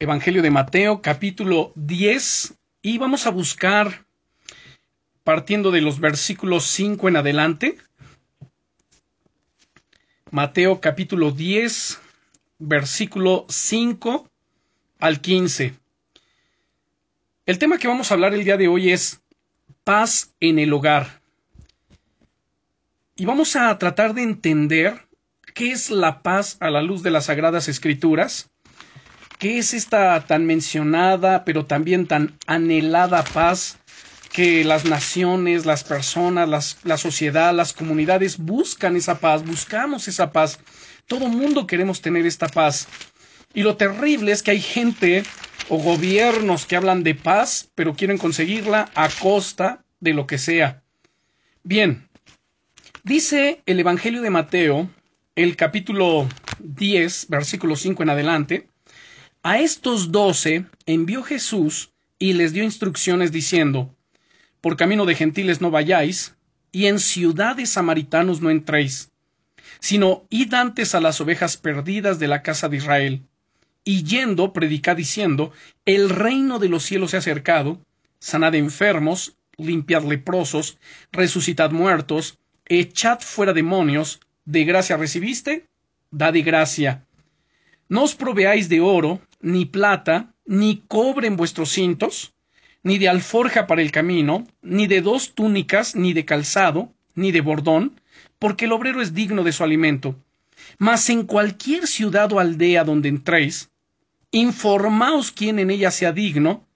Evangelio de Mateo, capítulo 10, y vamos a buscar, partiendo de los versículos 5 en adelante, Mateo capítulo 10, versículo 5 al 15. El tema que vamos a hablar el día de hoy es paz en el hogar. Y vamos a tratar de entender qué es la paz a la luz de las Sagradas Escrituras ¿Qué es esta tan mencionada, pero también tan anhelada paz que las naciones, las personas, la sociedad, las comunidades buscan esa paz, buscamos esa paz? Todo mundo queremos tener esta paz. Y lo terrible es que hay gente o gobiernos que hablan de paz, pero quieren conseguirla a costa de lo que sea. Bien, dice el Evangelio de Mateo, el capítulo 10, versículo 5 en adelante, a estos doce envió Jesús y les dio instrucciones diciendo, Por camino de gentiles no vayáis, y en ciudades samaritanos no entréis, sino id antes a las ovejas perdidas de la casa de Israel, y yendo predicad diciendo, El reino de los cielos se ha acercado, sanad enfermos, limpiad leprosos, resucitad muertos, echad fuera demonios, de gracia recibiste, da de gracia. No os proveáis de oro, ni plata, ni cobre en vuestros cintos, ni de alforja para el camino, ni de dos túnicas, ni de calzado, ni de bordón, porque el obrero es digno de su alimento. Mas en cualquier ciudad o aldea donde entréis, informaos quién en ella sea digno,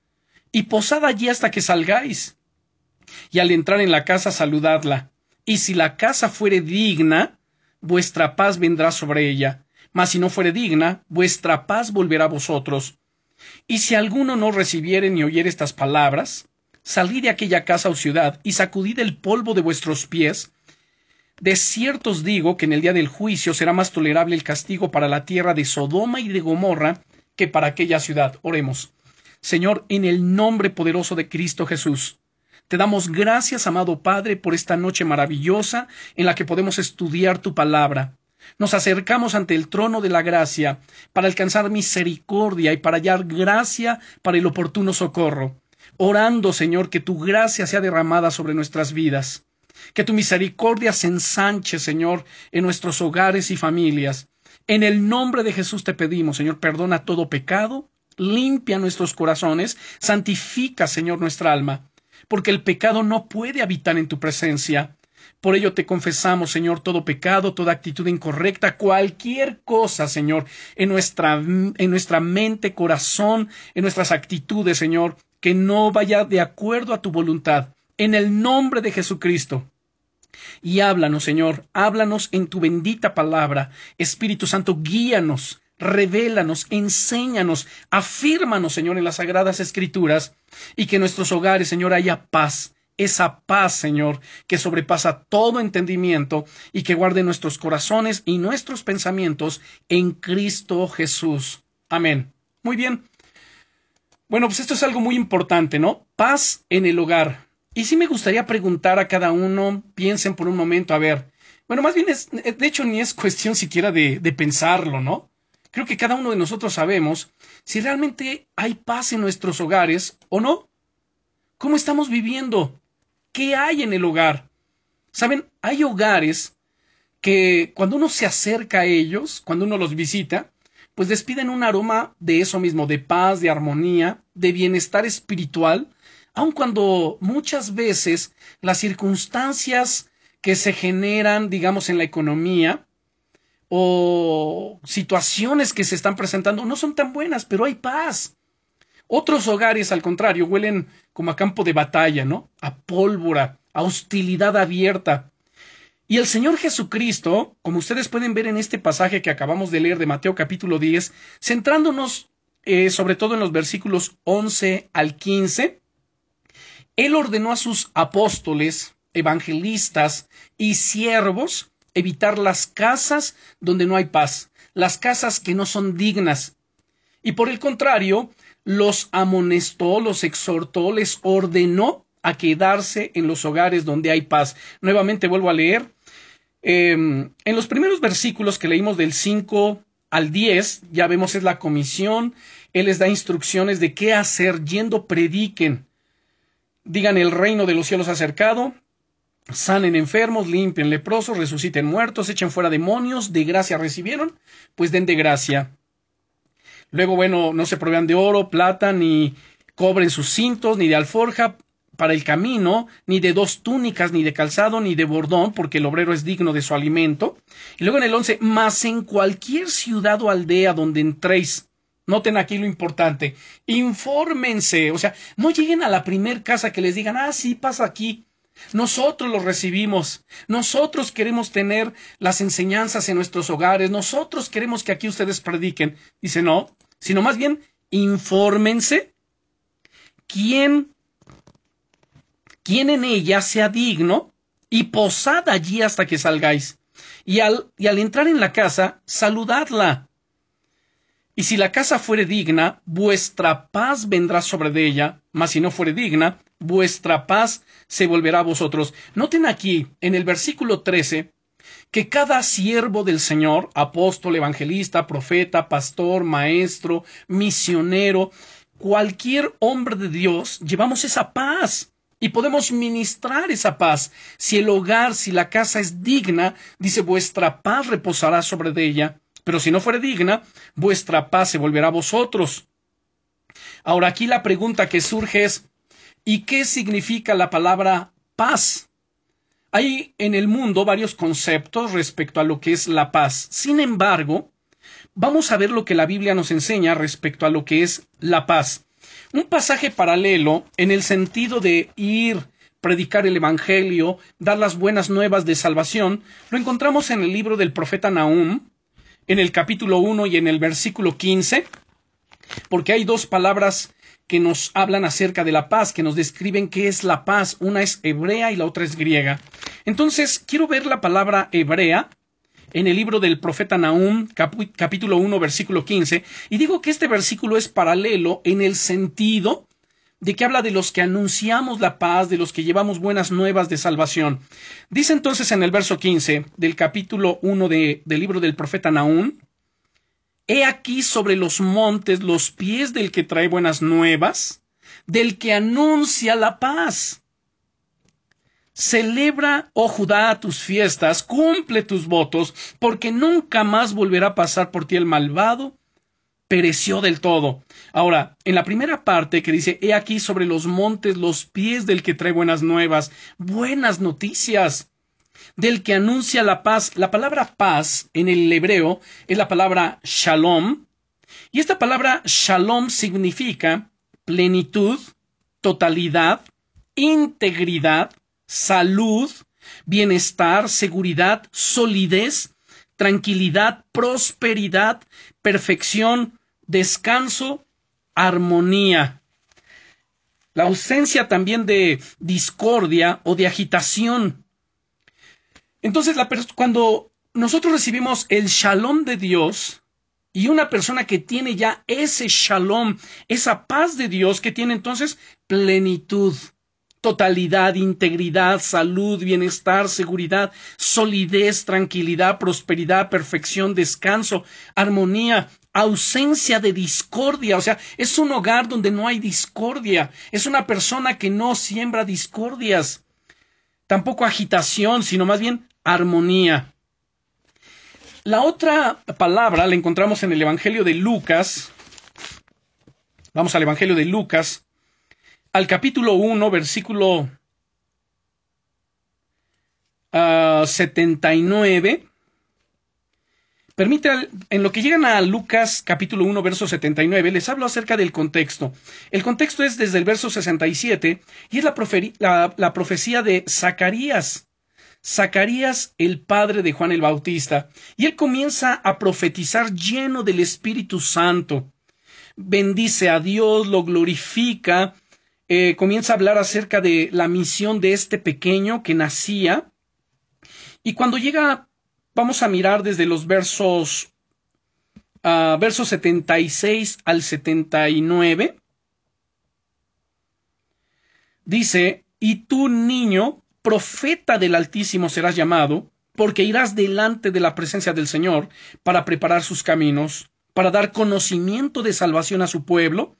y posad allí hasta que salgáis. Y al entrar en la casa saludadla, y si la casa fuere digna, vuestra paz vendrá sobre ella, mas si no fuere digna, vuestra paz volverá a vosotros. Y si alguno no recibiere ni oyere estas palabras, salid de aquella casa o ciudad, y sacudid el polvo de vuestros pies. De cierto os digo que en el día del juicio será más tolerable el castigo para la tierra de Sodoma y de Gomorra que para aquella ciudad. Oremos. Señor, en el nombre poderoso de Cristo Jesús, te damos gracias, amado Padre, por esta noche maravillosa en la que podemos estudiar tu palabra. Nos acercamos ante el trono de la gracia para alcanzar misericordia y para hallar gracia para el oportuno socorro, orando, Señor, que tu gracia sea derramada sobre nuestras vidas, que tu misericordia se ensanche, Señor, en nuestros hogares y familias. En el nombre de Jesús te pedimos, Señor, perdona todo pecado, limpia nuestros corazones, santifica, Señor, nuestra alma, porque el pecado no puede habitar en tu presencia. Por ello te confesamos, Señor, todo pecado, toda actitud incorrecta, cualquier cosa, Señor, en nuestra, en nuestra mente, corazón, en nuestras actitudes, Señor, que no vaya de acuerdo a tu voluntad. En el nombre de Jesucristo. Y háblanos, Señor, háblanos en tu bendita palabra. Espíritu Santo, guíanos, revélanos, enséñanos, afírmanos, Señor, en las sagradas escrituras, y que en nuestros hogares, Señor, haya paz, esa paz, Señor, que sobrepasa todo entendimiento y que guarde nuestros corazones y nuestros pensamientos en Cristo Jesús. Amén. Muy bien. Bueno, pues esto es algo muy importante, ¿no? Paz en el hogar. Y sí me gustaría preguntar a cada uno, piensen por un momento, a ver, bueno, más bien es, de hecho ni es cuestión siquiera de, de pensarlo, ¿no? Creo que cada uno de nosotros sabemos si realmente hay paz en nuestros hogares o no. ¿Cómo estamos viviendo? ¿Qué hay en el hogar? Saben, hay hogares que cuando uno se acerca a ellos, cuando uno los visita, pues despiden un aroma de eso mismo, de paz, de armonía, de bienestar espiritual, aun cuando muchas veces las circunstancias que se generan, digamos, en la economía, o situaciones que se están presentando no son tan buenas, pero hay paz. Otros hogares, al contrario, huelen como a campo de batalla, ¿no? A pólvora, a hostilidad abierta. Y el Señor Jesucristo, como ustedes pueden ver en este pasaje que acabamos de leer de Mateo capítulo 10, centrándonos eh, sobre todo en los versículos 11 al 15, Él ordenó a sus apóstoles, evangelistas y siervos evitar las casas donde no hay paz, las casas que no son dignas. Y por el contrario, los amonestó, los exhortó, les ordenó a quedarse en los hogares donde hay paz. Nuevamente vuelvo a leer. Em, en los primeros versículos que leímos del 5 al 10, ya vemos es la comisión, Él les da instrucciones de qué hacer, yendo prediquen. Digan el reino de los cielos acercado, sanen enfermos, limpien leprosos, resuciten muertos, echen fuera demonios, de gracia recibieron, pues den de gracia. Luego, bueno, no se provean de oro, plata, ni cobren sus cintos, ni de alforja para el camino, ni de dos túnicas, ni de calzado, ni de bordón, porque el obrero es digno de su alimento. Y luego en el once, más en cualquier ciudad o aldea donde entréis. Noten aquí lo importante. Infórmense. O sea, no lleguen a la primer casa que les digan, ah, sí, pasa aquí. Nosotros los recibimos. Nosotros queremos tener las enseñanzas en nuestros hogares. Nosotros queremos que aquí ustedes prediquen. Dice, no, sino más bien, infórmense. ¿Quién quien en ella sea digno, y posad allí hasta que salgáis. Y al, y al entrar en la casa, saludadla. Y si la casa fuere digna, vuestra paz vendrá sobre de ella, mas si no fuere digna, vuestra paz se volverá a vosotros. Noten aquí, en el versículo 13, que cada siervo del Señor, apóstol, evangelista, profeta, pastor, maestro, misionero, cualquier hombre de Dios, llevamos esa paz y podemos ministrar esa paz. Si el hogar, si la casa es digna, dice vuestra paz reposará sobre ella, pero si no fuere digna, vuestra paz se volverá a vosotros. Ahora aquí la pregunta que surge es ¿y qué significa la palabra paz? Hay en el mundo varios conceptos respecto a lo que es la paz. Sin embargo, vamos a ver lo que la Biblia nos enseña respecto a lo que es la paz. Un pasaje paralelo en el sentido de ir, predicar el Evangelio, dar las buenas nuevas de salvación, lo encontramos en el libro del profeta Nahum, en el capítulo 1 y en el versículo 15, porque hay dos palabras que nos hablan acerca de la paz, que nos describen qué es la paz. Una es hebrea y la otra es griega. Entonces, quiero ver la palabra hebrea en el libro del profeta Nahum, capítulo 1, versículo 15, y digo que este versículo es paralelo en el sentido de que habla de los que anunciamos la paz, de los que llevamos buenas nuevas de salvación. Dice entonces en el verso 15 del capítulo 1 del libro del profeta Nahum, He aquí sobre los montes los pies del que trae buenas nuevas, del que anuncia la paz Celebra, oh Judá, tus fiestas, cumple tus votos, porque nunca más volverá a pasar por ti el malvado. Pereció del todo. Ahora, en la primera parte que dice, he aquí sobre los montes los pies del que trae buenas nuevas, buenas noticias, del que anuncia la paz. La palabra paz en el hebreo es la palabra shalom, y esta palabra shalom significa plenitud, totalidad, integridad, salud, bienestar, seguridad, solidez, tranquilidad, prosperidad, perfección, descanso, armonía. La ausencia también de discordia o de agitación. Entonces, cuando nosotros recibimos el shalom de Dios y una persona que tiene ya ese shalom, esa paz de Dios, que tiene entonces plenitud, totalidad, integridad, salud, bienestar, seguridad, solidez, tranquilidad, prosperidad, perfección, descanso, armonía, ausencia de discordia. O sea, es un hogar donde no hay discordia. Es una persona que no siembra discordias. Tampoco agitación, sino más bien armonía. La otra palabra la encontramos en el Evangelio de Lucas. Vamos al Evangelio de Lucas, al capítulo 1, versículo 79. Ah, Permite, en lo que llegan a Lucas capítulo 1, verso 79, les hablo acerca del contexto. El contexto es desde el verso 67 y es la, la profecía de Zacarías. Zacarías, el padre de Juan el Bautista, y él comienza a profetizar lleno del Espíritu Santo. Bendice a Dios, lo glorifica, eh, comienza a hablar acerca de la misión de este pequeño que nacía. Y cuando llega, vamos a mirar desde los versos, uh, versos 76 al 79. Dice, y tú niño, profeta del Altísimo serás llamado, porque irás delante de la presencia del Señor para preparar sus caminos, para dar conocimiento de salvación a su pueblo,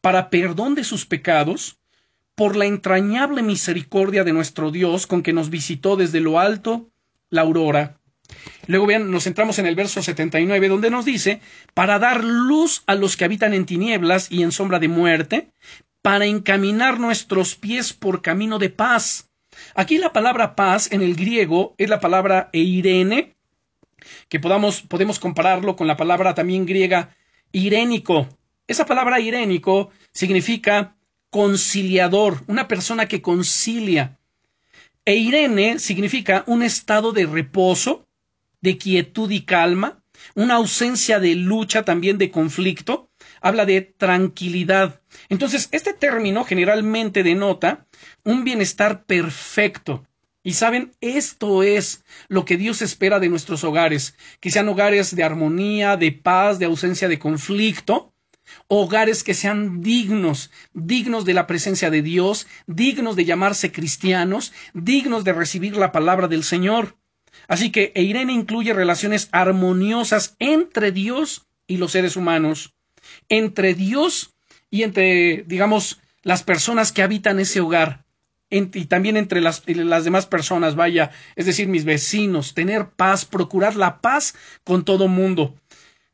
para perdón de sus pecados, por la entrañable misericordia de nuestro Dios con que nos visitó desde lo alto la aurora. Luego vean, nos entramos en el verso 79 donde nos dice, para dar luz a los que habitan en tinieblas y en sombra de muerte, para encaminar nuestros pies por camino de paz. Aquí la palabra paz en el griego es la palabra eirene, que podamos, podemos compararlo con la palabra también griega irénico. Esa palabra irénico significa conciliador, una persona que concilia. E irene significa un estado de reposo, de quietud y calma, una ausencia de lucha, también de conflicto, habla de tranquilidad. Entonces, este término generalmente denota un bienestar perfecto. Y saben, esto es lo que Dios espera de nuestros hogares, que sean hogares de armonía, de paz, de ausencia de conflicto, hogares que sean dignos, dignos de la presencia de Dios, dignos de llamarse cristianos, dignos de recibir la palabra del Señor. Así que Eirene incluye relaciones armoniosas entre Dios y los seres humanos entre Dios y entre, digamos, las personas que habitan ese hogar y también entre las, las, demás personas, vaya, es decir, mis vecinos, tener paz, procurar la paz con todo mundo,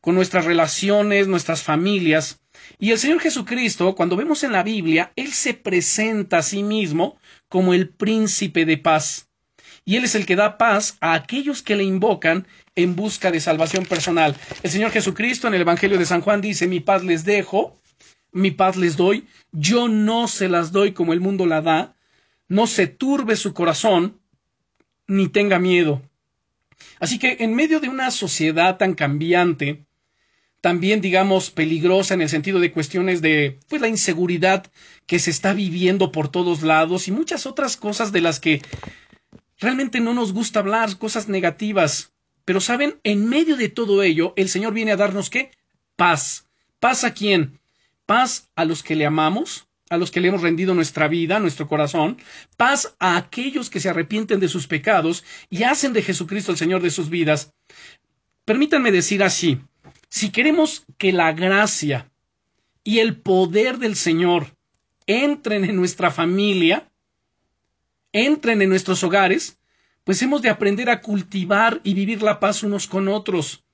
con nuestras relaciones, nuestras familias. Y el Señor Jesucristo, cuando vemos en la Biblia, Él se presenta a sí mismo como el príncipe de paz. Y Él es el que da paz a aquellos que le invocan en busca de salvación personal. El Señor Jesucristo en el Evangelio de San Juan dice, mi paz les dejo, mi paz les doy, yo no se las doy como el mundo la da, no se turbe su corazón, ni tenga miedo. Así que en medio de una sociedad tan cambiante, también digamos peligrosa en el sentido de cuestiones de pues la inseguridad que se está viviendo por todos lados y muchas otras cosas de las que realmente no nos gusta hablar, cosas negativas. Pero saben, en medio de todo ello, el Señor viene a darnos qué? Paz. ¿Paz a quién? Paz a los que le amamos, a los que le hemos rendido nuestra vida, nuestro corazón, paz a aquellos que se arrepienten de sus pecados y hacen de Jesucristo el Señor de sus vidas. Permítanme decir así, si queremos que la gracia y el poder del Señor entren en nuestra familia, entren en nuestros hogares, pues hemos de aprender a cultivar y vivir la paz unos con otros.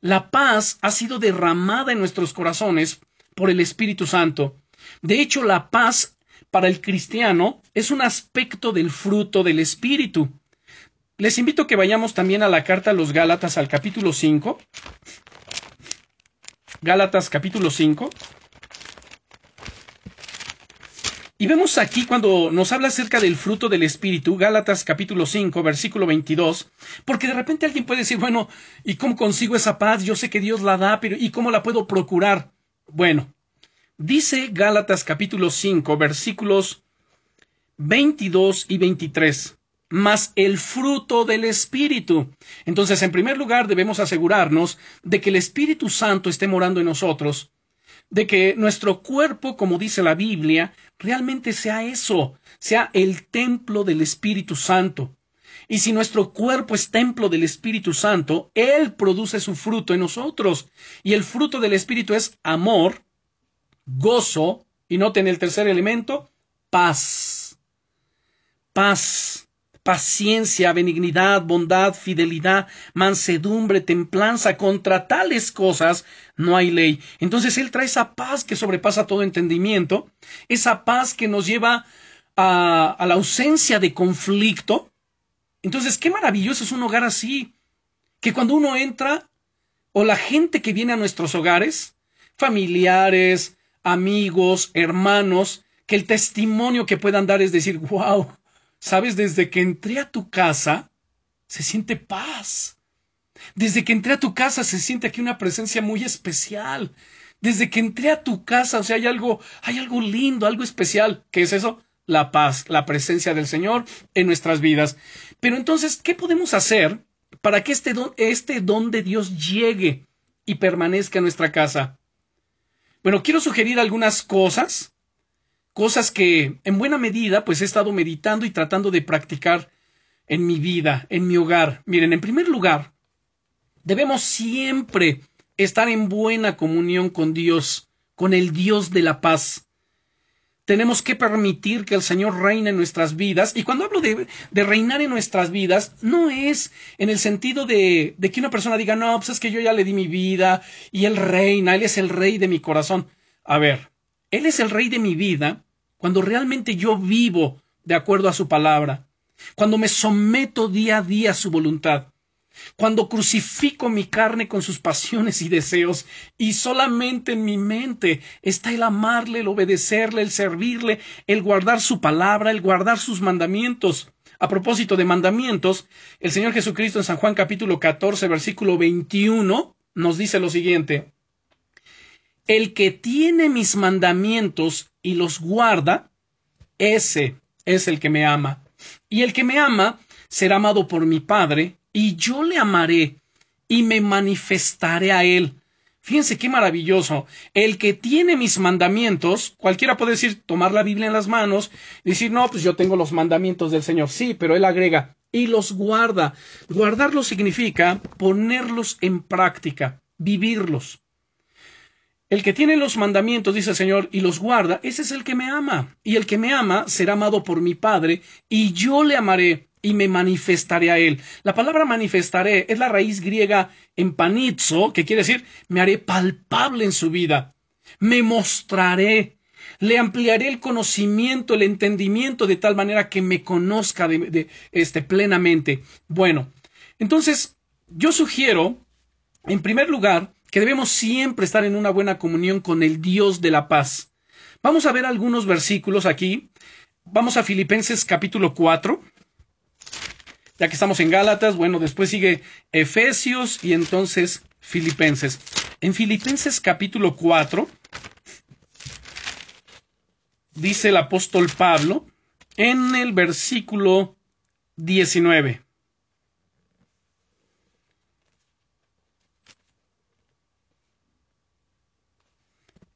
La paz ha sido derramada en nuestros corazones por el Espíritu Santo. De hecho, la paz para el cristiano es un aspecto del fruto del Espíritu. Les invito a que vayamos también a la carta a los Gálatas al capítulo 5. Gálatas capítulo 5. Y vemos aquí cuando nos habla acerca del fruto del Espíritu, Gálatas capítulo 5, versículo 22, porque de repente alguien puede decir, bueno, ¿y cómo consigo esa paz? Yo sé que Dios la da, pero ¿y cómo la puedo procurar? Bueno, dice Gálatas capítulo 5, versículos 22 y 23, más el fruto del Espíritu. Entonces, en primer lugar, debemos asegurarnos de que el Espíritu Santo esté morando en nosotros, de que nuestro cuerpo, como dice la Biblia, realmente sea eso, sea el templo del Espíritu Santo. Y si nuestro cuerpo es templo del Espíritu Santo, Él produce su fruto en nosotros. Y el fruto del Espíritu es amor, gozo, y noten el tercer elemento, paz. Paz paciencia, benignidad, bondad, fidelidad, mansedumbre, templanza. Contra tales cosas no hay ley. Entonces Él trae esa paz que sobrepasa todo entendimiento, esa paz que nos lleva a, a la ausencia de conflicto. Entonces, qué maravilloso es un hogar así, que cuando uno entra, o la gente que viene a nuestros hogares, familiares, amigos, hermanos, que el testimonio que puedan dar es decir, wow, Sabes, desde que entré a tu casa, se siente paz. Desde que entré a tu casa se siente aquí una presencia muy especial. Desde que entré a tu casa, o sea, hay algo, hay algo lindo, algo especial. ¿Qué es eso? La paz, la presencia del Señor en nuestras vidas. Pero entonces, ¿qué podemos hacer para que este don, este don de Dios llegue y permanezca en nuestra casa? Bueno, quiero sugerir algunas cosas cosas que en buena medida pues he estado meditando y tratando de practicar en mi vida, en mi hogar. Miren, en primer lugar, debemos siempre estar en buena comunión con Dios, con el Dios de la paz. Tenemos que permitir que el Señor reine en nuestras vidas. Y cuando hablo de, reinar en nuestras vidas, no es en el sentido de, de, que una persona diga, no, pues es que yo ya le di mi vida y Él reina, Él es el rey de mi corazón. A ver, Él es el rey de mi vida cuando realmente yo vivo de acuerdo a su palabra, cuando me someto día a día a su voluntad cuando crucifico mi carne con sus pasiones y deseos, y solamente en mi mente está el amarle, el obedecerle, el servirle, el guardar su palabra, el guardar sus mandamientos. A propósito de mandamientos, el Señor Jesucristo en San Juan capítulo 14, versículo 21, nos dice lo siguiente. El que tiene mis mandamientos y los guarda, ese es el que me ama. Y el que me ama será amado por mi Padre, y yo le amaré y me manifestaré a él. Fíjense qué maravilloso. El que tiene mis mandamientos, cualquiera puede decir, tomar la Biblia en las manos decir, no, pues yo tengo los mandamientos del Señor. Sí, pero él agrega, y los guarda. Guardarlos significa ponerlos en práctica, vivirlos. El que tiene los mandamientos, dice el Señor, y los guarda, ese es el que me ama. Y el que me ama será amado por mi Padre, y yo le amaré y me manifestaré a él. La palabra manifestaré es la raíz griega empanizo, que quiere decir me haré palpable en su vida, me mostraré, le ampliaré el conocimiento, el entendimiento de tal manera que me conozca de, este, plenamente. Bueno, entonces yo sugiero, en primer lugar, que debemos siempre estar en una buena comunión con el Dios de la paz. Vamos a ver algunos versículos aquí. Vamos a Filipenses capítulo 4 ya que estamos en Gálatas, bueno, después sigue Efesios y entonces Filipenses. En Filipenses capítulo 4 dice el apóstol Pablo en el versículo 19.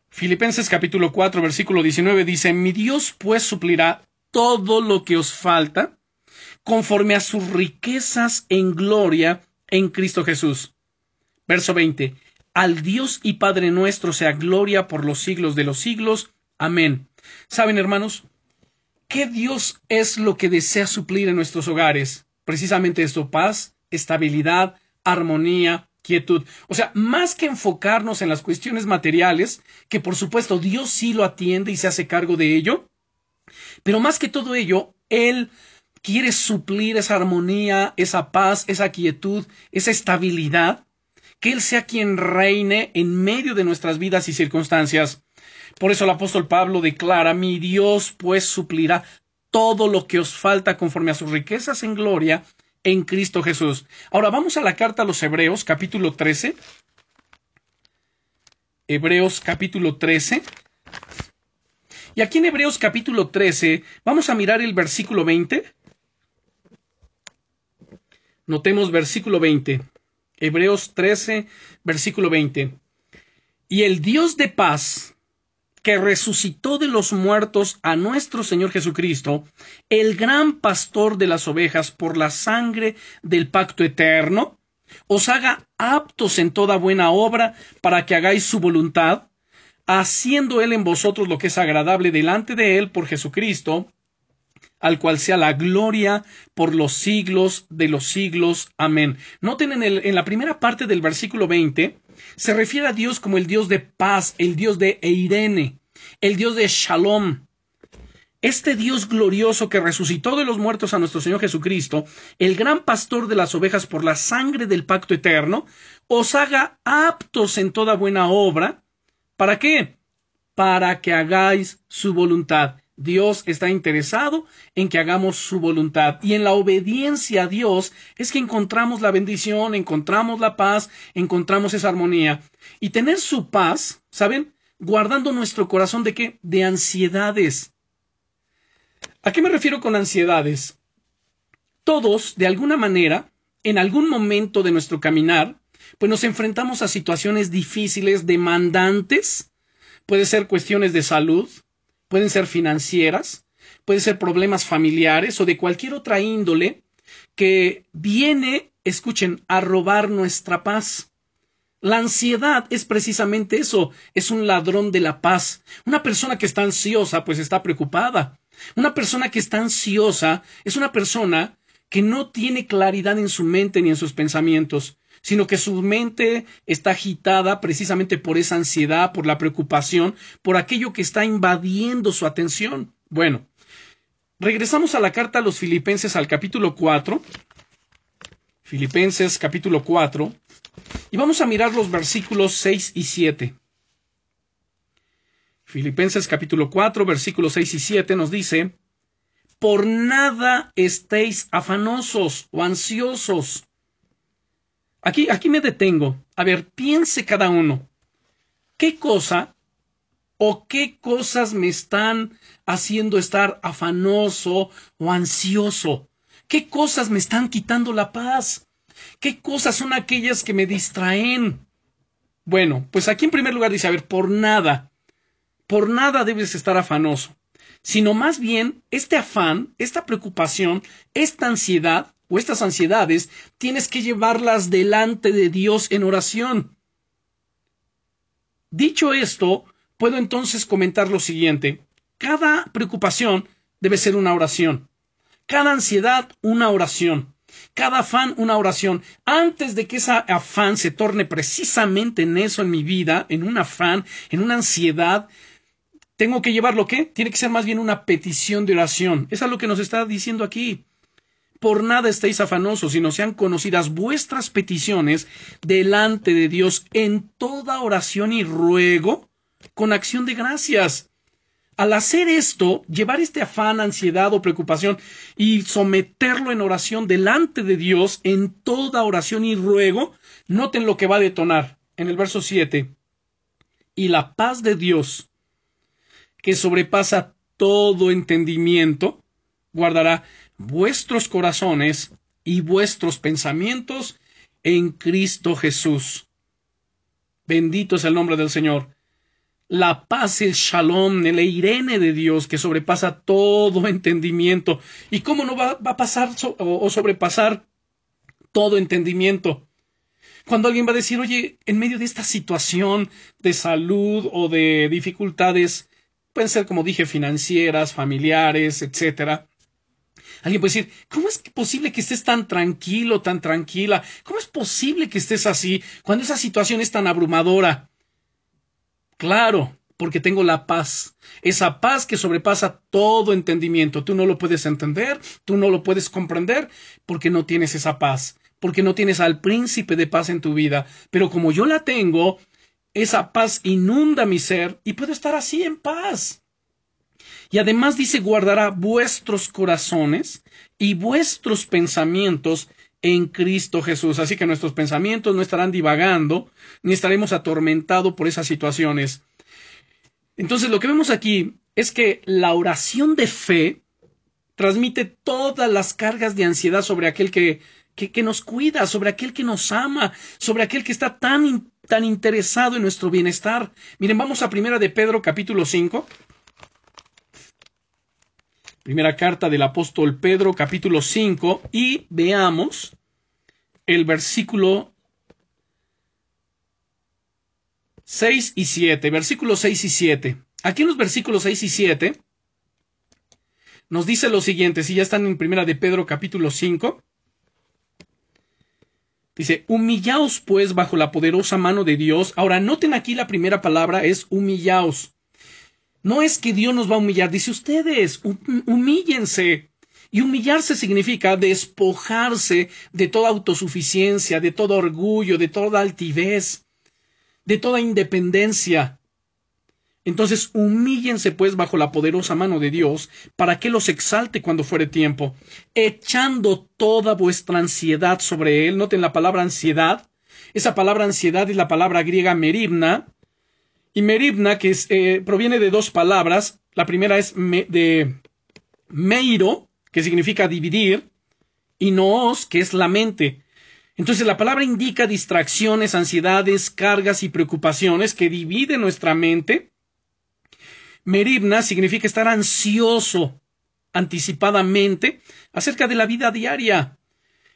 Filipenses capítulo 4 versículo 19 dice, mi Dios pues suplirá todo lo que os falta conforme a sus riquezas en gloria en Cristo Jesús. Verso 20. Al Dios y Padre nuestro sea gloria por los siglos de los siglos. Amén. ¿Saben, hermanos? ¿Qué Dios es lo que desea suplir en nuestros hogares? Precisamente esto, paz, estabilidad, armonía, quietud. O sea, más que enfocarnos en las cuestiones materiales, que por supuesto Dios sí lo atiende y se hace cargo de ello, pero más que todo ello, Él quiere suplir esa armonía, esa paz, esa quietud, esa estabilidad, que Él sea quien reine en medio de nuestras vidas y circunstancias. Por eso el apóstol Pablo declara, mi Dios pues suplirá todo lo que os falta conforme a sus riquezas en gloria en Cristo Jesús. Ahora vamos a la carta a los Hebreos, capítulo 13. Hebreos capítulo 13. Y aquí en Hebreos capítulo 13 vamos a mirar el versículo 20 Notemos versículo 20. Hebreos 13, versículo 20. Y el Dios de paz, que resucitó de los muertos a nuestro Señor Jesucristo, el gran pastor de las ovejas por la sangre del pacto eterno, os haga aptos en toda buena obra para que hagáis su voluntad, haciendo Él en vosotros lo que es agradable delante de Él por Jesucristo, al cual sea la gloria por los siglos de los siglos. Amén. Noten en, el, en la primera parte del versículo 20, se refiere a Dios como el Dios de paz, el Dios de Eirene, el Dios de Shalom. Este Dios glorioso que resucitó de los muertos a nuestro Señor Jesucristo, el gran pastor de las ovejas por la sangre del pacto eterno, os haga aptos en toda buena obra. ¿Para qué? Para que hagáis su voluntad. Dios está interesado en que hagamos su voluntad y en la obediencia a Dios es que encontramos la bendición, encontramos la paz, encontramos esa armonía. Y tener su paz, ¿saben? Guardando nuestro corazón de qué? De ansiedades. ¿A qué me refiero con ansiedades? Todos, de alguna manera, en algún momento de nuestro caminar, pues nos enfrentamos a situaciones difíciles, demandantes, puede ser cuestiones de salud, pueden ser financieras, pueden ser problemas familiares o de cualquier otra índole, que viene, escuchen, a robar nuestra paz. La ansiedad es precisamente eso, es un ladrón de la paz. Una persona que está ansiosa, pues está preocupada. Una persona que está ansiosa es una persona que no tiene claridad en su mente ni en sus pensamientos, sino que su mente está agitada precisamente por esa ansiedad, por la preocupación, por aquello que está invadiendo su atención. Bueno, regresamos a la carta a los filipenses al capítulo 4. Filipenses capítulo 4. Y vamos a mirar los versículos 6 y 7. Filipenses capítulo 4, versículos 6 y 7 nos dice, Por nada estéis afanosos o ansiosos. Aquí, aquí me detengo. A ver, piense cada uno. ¿Qué cosa o qué cosas me están haciendo estar afanoso o ansioso? ¿Qué cosas me están quitando la paz? ¿Qué cosas son aquellas que me distraen? Bueno, pues aquí en primer lugar dice, a ver, por nada, por nada debes estar afanoso, sino más bien este afán, esta preocupación, esta ansiedad o estas ansiedades, tienes que llevarlas delante de Dios en oración. Dicho esto, puedo entonces comentar lo siguiente. Cada preocupación debe ser una oración. Cada ansiedad, una oración. Cada afán, una oración. Antes de que ese afán se torne precisamente en eso en mi vida, en un afán, en una ansiedad, tengo que llevarlo qué? Tiene que ser más bien una petición de oración. Eso es lo que nos está diciendo aquí. Por nada estéis afanosos, sino sean conocidas vuestras peticiones delante de Dios en toda oración y ruego con acción de gracias. Al hacer esto, llevar este afán, ansiedad o preocupación y someterlo en oración delante de Dios en toda oración y ruego, noten lo que va a detonar en el verso 7. Y la paz de Dios, que sobrepasa todo entendimiento, guardará vuestros corazones y vuestros pensamientos en Cristo Jesús. Bendito es el nombre del Señor la paz, el shalom, el irene de Dios que sobrepasa todo entendimiento. ¿Y cómo no va, a pasar o, sobrepasar todo entendimiento? Cuando alguien va a decir, oye, en medio de esta situación de salud o de dificultades, pueden ser, como dije, financieras, familiares, etcétera. Alguien puede decir, ¿cómo es posible que estés tan tranquilo, tan tranquila? ¿Cómo es posible que estés así cuando esa situación es tan abrumadora? Claro, porque tengo la paz, esa paz que sobrepasa todo entendimiento. Tú no lo puedes entender, tú no lo puedes comprender, porque no tienes esa paz, porque no tienes al príncipe de paz en tu vida. Pero como yo la tengo, esa paz inunda mi ser y puedo estar así en paz. Y además dice guardará vuestros corazones y vuestros pensamientos en Cristo Jesús. Así que nuestros pensamientos no estarán divagando, ni estaremos atormentados por esas situaciones. Entonces lo que vemos aquí es que la oración de fe transmite todas las cargas de ansiedad sobre aquel que, que, nos cuida, sobre aquel que nos ama, sobre aquel que está tan, tan interesado en nuestro bienestar. Miren, vamos a primera de Pedro capítulo 5. Primera carta del apóstol Pedro, capítulo 5, y veamos el versículo 6 y 7. Versículos 6 y 7. Aquí en los versículos 6 y 7 nos dice lo siguiente, si ya están en primera de Pedro, capítulo 5. Dice, humillaos pues bajo la poderosa mano de Dios. Ahora, noten aquí la primera palabra es humillaos. No es que Dios nos va a humillar, dice ustedes, humíllense. Y humillarse significa despojarse de toda autosuficiencia, de todo orgullo, de toda altivez, de toda independencia. Entonces humíllense pues bajo la poderosa mano de Dios, para que los exalte cuando fuere tiempo, echando toda vuestra ansiedad sobre Él. Noten la palabra ansiedad. Esa palabra ansiedad es la palabra griega meribna, y meribna, que eh, proviene de dos palabras. La primera es de meiro, que significa dividir, y noos, que es la mente. Entonces la palabra indica distracciones, ansiedades, cargas y preocupaciones que dividen nuestra mente. Meribna significa estar ansioso anticipadamente acerca de la vida diaria.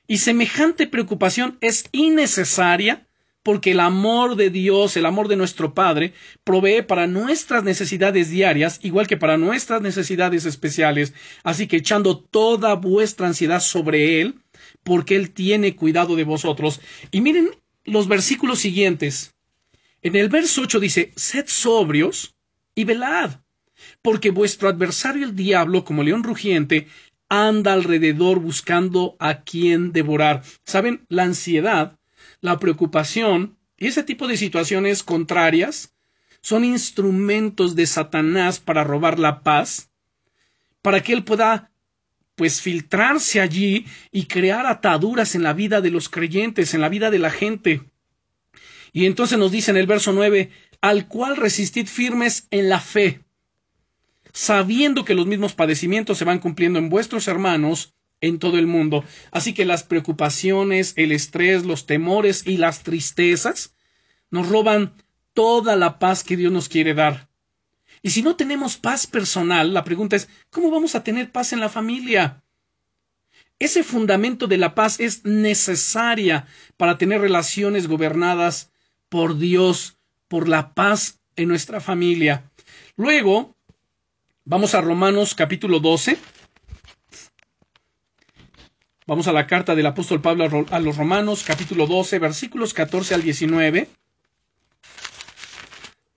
Y semejante preocupación es innecesaria porque el amor de Dios, el amor de nuestro Padre, provee para nuestras necesidades diarias, igual que para nuestras necesidades especiales. Así que echando toda vuestra ansiedad sobre Él, porque Él tiene cuidado de vosotros. Y miren los versículos siguientes. En el verso 8 dice, sed sobrios y velad, porque vuestro adversario el diablo, como león rugiente, anda alrededor buscando a quien devorar. ¿Saben? La ansiedad la preocupación y ese tipo de situaciones contrarias son instrumentos de Satanás para robar la paz, para que él pueda pues filtrarse allí y crear ataduras en la vida de los creyentes, en la vida de la gente. Y entonces nos dice en el verso 9, al cual resistid firmes en la fe, sabiendo que los mismos padecimientos se van cumpliendo en vuestros hermanos en todo el mundo. Así que las preocupaciones, el estrés, los temores y las tristezas nos roban toda la paz que Dios nos quiere dar. Y si no tenemos paz personal, la pregunta es, ¿cómo vamos a tener paz en la familia? Ese fundamento de la paz es necesaria para tener relaciones gobernadas por Dios, por la paz en nuestra familia. Luego, vamos a Romanos capítulo 12. Vamos a la carta del apóstol Pablo a los Romanos, capítulo 12, versículos 14 al 19.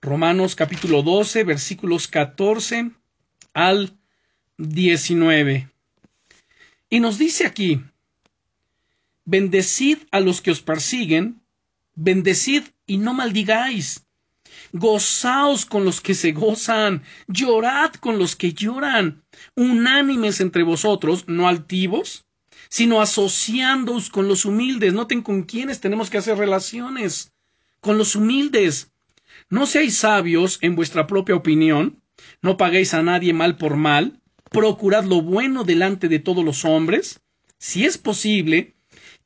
Romanos, capítulo 12, versículos 14 al 19. Y nos dice aquí, bendecid a los que os persiguen, bendecid y no maldigáis. Gozaos con los que se gozan, llorad con los que lloran, unánimes entre vosotros, no altivos, sino asociándoos con los humildes. Noten con quiénes tenemos que hacer relaciones. Con los humildes. No seáis sabios en vuestra propia opinión, no paguéis a nadie mal por mal, procurad lo bueno delante de todos los hombres, si es posible,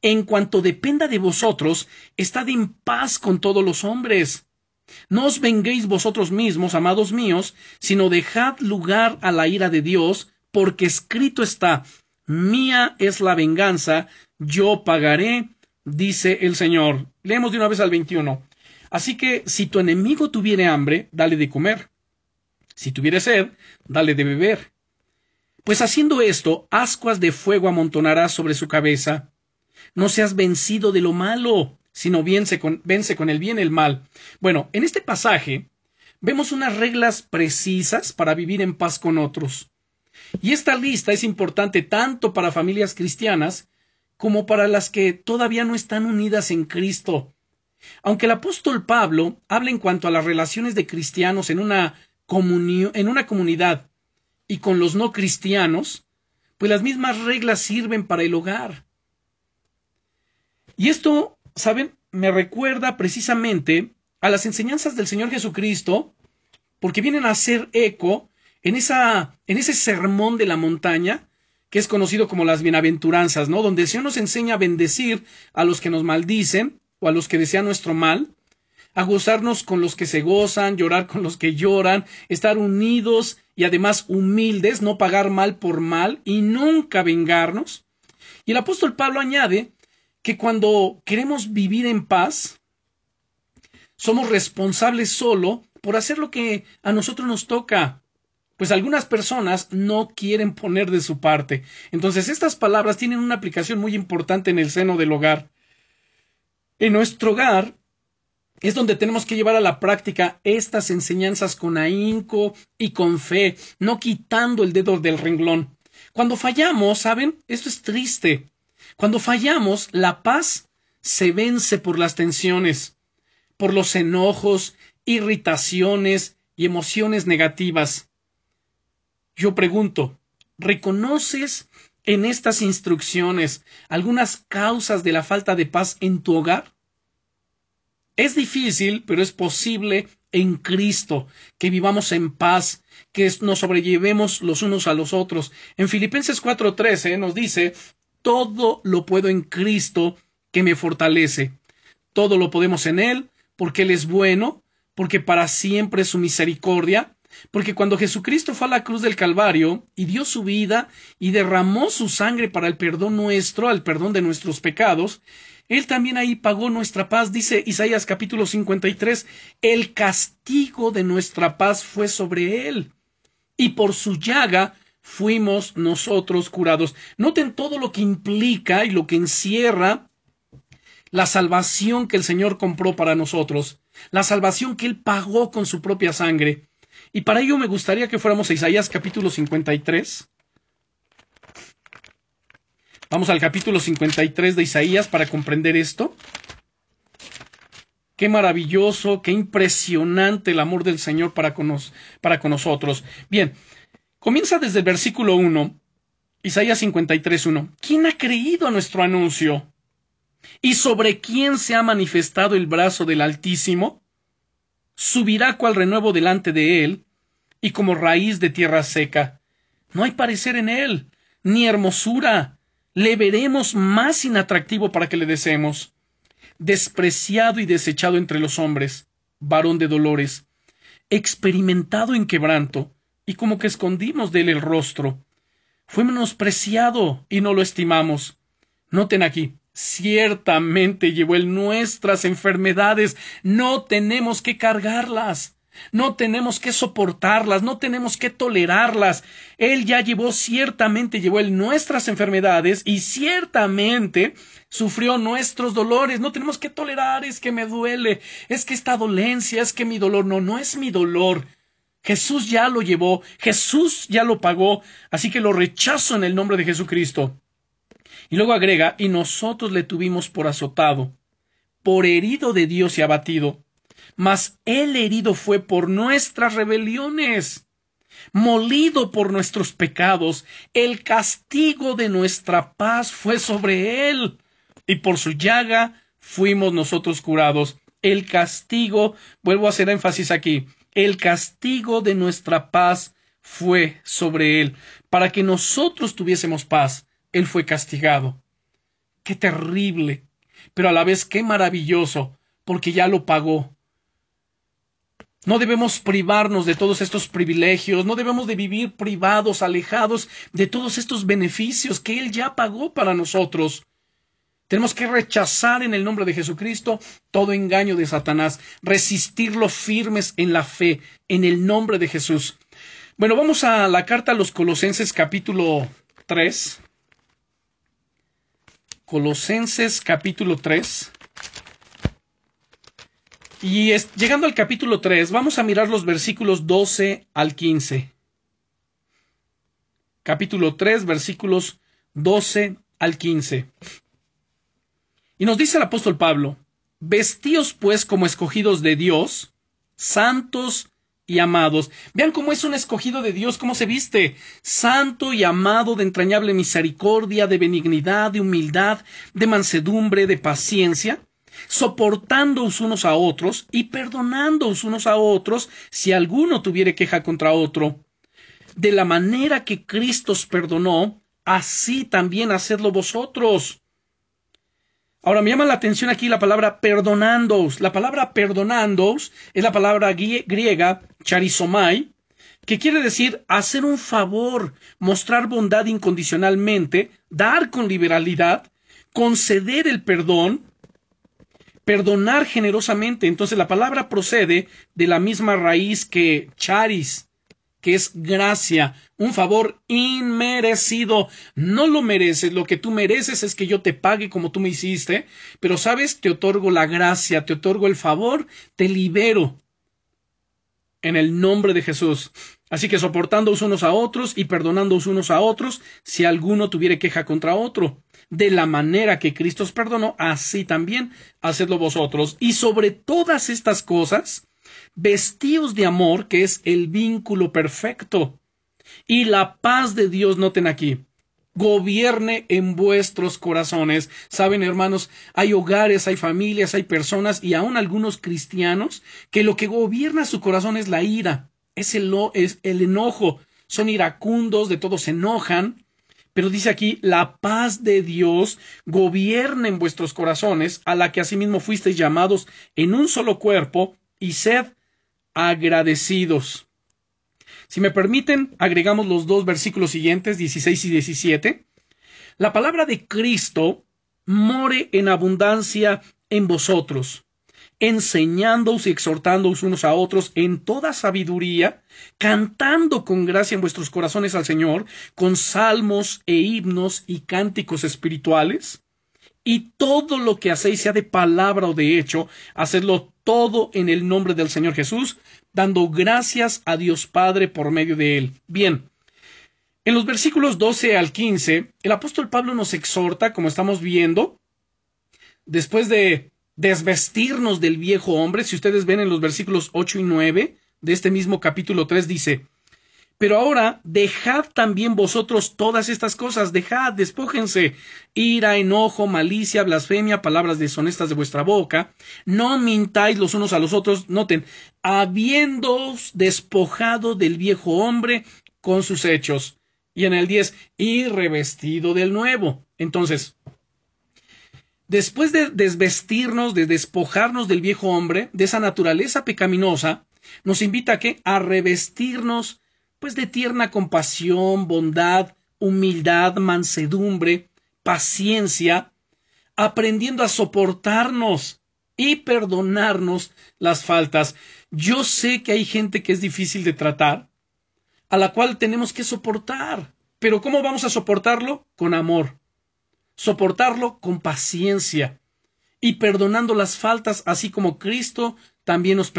en cuanto dependa de vosotros, estad en paz con todos los hombres. No os venguéis vosotros mismos, amados míos, sino dejad lugar a la ira de Dios, porque escrito está, Mía es la venganza, yo pagaré, dice el Señor. Leemos de una vez al 21. Así que si tu enemigo tuviere hambre, dale de comer. Si tuviere sed, dale de beber. Pues haciendo esto, ascuas de fuego amontonarás sobre su cabeza. No seas vencido de lo malo, sino vence con, vence con el bien el mal. Bueno, en este pasaje vemos unas reglas precisas para vivir en paz con otros. Y esta lista es importante tanto para familias cristianas como para las que todavía no están unidas en Cristo. Aunque el apóstol Pablo habla en cuanto a las relaciones de cristianos en una, en una comunidad y con los no cristianos, pues las mismas reglas sirven para el hogar. Y esto, ¿saben? Me recuerda precisamente a las enseñanzas del Señor Jesucristo, porque vienen a hacer eco en, esa, en ese sermón de la montaña, que es conocido como las bienaventuranzas, ¿no? Donde el Señor nos enseña a bendecir a los que nos maldicen o a los que desean nuestro mal, a gozarnos con los que se gozan, llorar con los que lloran, estar unidos y además humildes, no pagar mal por mal y nunca vengarnos. Y el apóstol Pablo añade que cuando queremos vivir en paz, somos responsables solo por hacer lo que a nosotros nos toca, pues algunas personas no quieren poner de su parte. Entonces estas palabras tienen una aplicación muy importante en el seno del hogar. En nuestro hogar es donde tenemos que llevar a la práctica estas enseñanzas con ahínco y con fe, no quitando el dedo del renglón. Cuando fallamos, ¿saben? Esto es triste. Cuando fallamos, la paz se vence por las tensiones, por los enojos, irritaciones y emociones negativas. Yo pregunto, ¿reconoces en estas instrucciones algunas causas de la falta de paz en tu hogar? Es difícil, pero es posible en Cristo que vivamos en paz, que nos sobrellevemos los unos a los otros. En Filipenses 4:13 nos dice, todo lo puedo en Cristo que me fortalece. Todo lo podemos en Él, porque Él es bueno, porque para siempre es su misericordia, Porque cuando Jesucristo fue a la cruz del Calvario y dio su vida y derramó su sangre para el perdón nuestro, al perdón de nuestros pecados, Él también ahí pagó nuestra paz, dice Isaías capítulo 53, el castigo de nuestra paz fue sobre Él, y por su llaga fuimos nosotros curados. Noten todo lo que implica y lo que encierra la salvación que el Señor compró para nosotros, la salvación que Él pagó con su propia sangre. Y para ello me gustaría que fuéramos a Isaías capítulo 53. Vamos al capítulo 53 de Isaías para comprender esto. Qué maravilloso, qué impresionante el amor del Señor para con, para con nosotros. Bien, comienza desde el versículo 1, Isaías 53, 1. ¿Quién ha creído a nuestro anuncio? ¿Y sobre quién se ha manifestado el brazo del Altísimo? Subirá cual renuevo delante de él, y como raíz de tierra seca. No hay parecer en él, ni hermosura. Le veremos más inatractivo para que le deseemos. Despreciado y desechado entre los hombres, varón de dolores, experimentado en quebranto, y como que escondimos de él el rostro. Fue menospreciado y no lo estimamos. Noten aquí, Ciertamente llevó él nuestras enfermedades, no tenemos que cargarlas, no tenemos que soportarlas, no tenemos que tolerarlas. Él ya llevó, ciertamente llevó él nuestras enfermedades y ciertamente sufrió nuestros dolores. No tenemos que tolerar, es que me duele, es que esta dolencia, es que mi dolor, no, no es mi dolor. Jesús ya lo llevó, Jesús ya lo pagó, así que lo rechazo en el nombre de Jesucristo. Y luego agrega, y nosotros le tuvimos por azotado, por herido de Dios y abatido, mas el herido fue por nuestras rebeliones, molido por nuestros pecados, el castigo de nuestra paz fue sobre él, y por su llaga fuimos nosotros curados. El castigo, vuelvo a hacer énfasis aquí, el castigo de nuestra paz fue sobre él, para que nosotros tuviésemos paz él fue castigado. Qué terrible, pero a la vez qué maravilloso, porque ya lo pagó. No debemos privarnos de todos estos privilegios, no debemos de vivir privados, alejados de todos estos beneficios que Él ya pagó para nosotros. Tenemos que rechazar en el nombre de Jesucristo todo engaño de Satanás, resistirlo firmes en la fe, en el nombre de Jesús. Bueno, vamos a la carta a los Colosenses capítulo 3. Colosenses capítulo 3. Y llegando al capítulo 3, vamos a mirar los versículos 12 al 15. Capítulo 3, versículos 12 al 15. Y nos dice el apóstol Pablo, Vestíos pues como escogidos de Dios, santos amados. Vean cómo es un escogido de Dios, cómo se viste, santo y amado de entrañable misericordia, de benignidad, de humildad, de mansedumbre, de paciencia, soportándoos unos a otros y perdonándoos unos a otros si alguno tuviere queja contra otro. De la manera que Cristo os perdonó, así también hacedlo vosotros. Ahora me llama la atención aquí la palabra perdonándoos. La palabra perdonándoos es la palabra griega charizomai, que quiere decir hacer un favor, mostrar bondad incondicionalmente, dar con liberalidad, conceder el perdón, perdonar generosamente. Entonces la palabra procede de la misma raíz que charis, que es gracia, un favor inmerecido. No lo mereces, lo que tú mereces es que yo te pague como tú me hiciste, pero sabes, te otorgo la gracia, te otorgo el favor, te libero en el nombre de Jesús. Así que soportándoos unos a otros y perdonándoos unos a otros si alguno tuviere queja contra otro. De la manera que Cristo os perdonó, así también hacedlo vosotros. Y sobre todas estas cosas, vestíos de amor, que es el vínculo perfecto, y la paz de Dios, noten aquí, gobierne en vuestros corazones. Saben, hermanos, hay hogares, hay familias, hay personas y aún algunos cristianos que lo que gobierna su corazón es la ira, es el, es el enojo, son iracundos, de todos se enojan. Pero dice aquí, la paz de Dios gobierne en vuestros corazones, a la que asimismo fuisteis llamados en un solo cuerpo, y sed agradecidos. Si me permiten, agregamos los dos versículos siguientes, 16 y 17. La palabra de Cristo more en abundancia en vosotros, enseñándoos y exhortándoos unos a otros en toda sabiduría, cantando con gracia en vuestros corazones al Señor, con salmos e himnos y cánticos espirituales, y todo lo que hacéis sea de palabra o de hecho, hacedlo todo en el nombre del Señor Jesús, dando gracias a Dios Padre por medio de él. Bien, en los versículos 12 al 15, el apóstol Pablo nos exhorta, como estamos viendo, después de desvestirnos del viejo hombre, si ustedes ven en los versículos 8 y 9 de este mismo capítulo 3, dice, pero ahora dejad también vosotros todas estas cosas, dejad, despójense, ira, enojo, malicia, blasfemia, palabras deshonestas de vuestra boca, no mintáis los unos a los otros, noten, habiéndoos despojado del viejo hombre con sus hechos. Y en el 10, y revestido del nuevo. Entonces, después de desvestirnos, de despojarnos del viejo hombre, de esa naturaleza pecaminosa, nos invita a que a revestirnos pues de tierna compasión, bondad, humildad, mansedumbre, paciencia, aprendiendo a soportarnos y perdonarnos las faltas. Yo sé que hay gente que es difícil de tratar, a la cual tenemos que soportar. Pero ¿cómo vamos a soportarlo? Con amor. Soportarlo con paciencia y perdonando las faltas, así como Cristo también nos,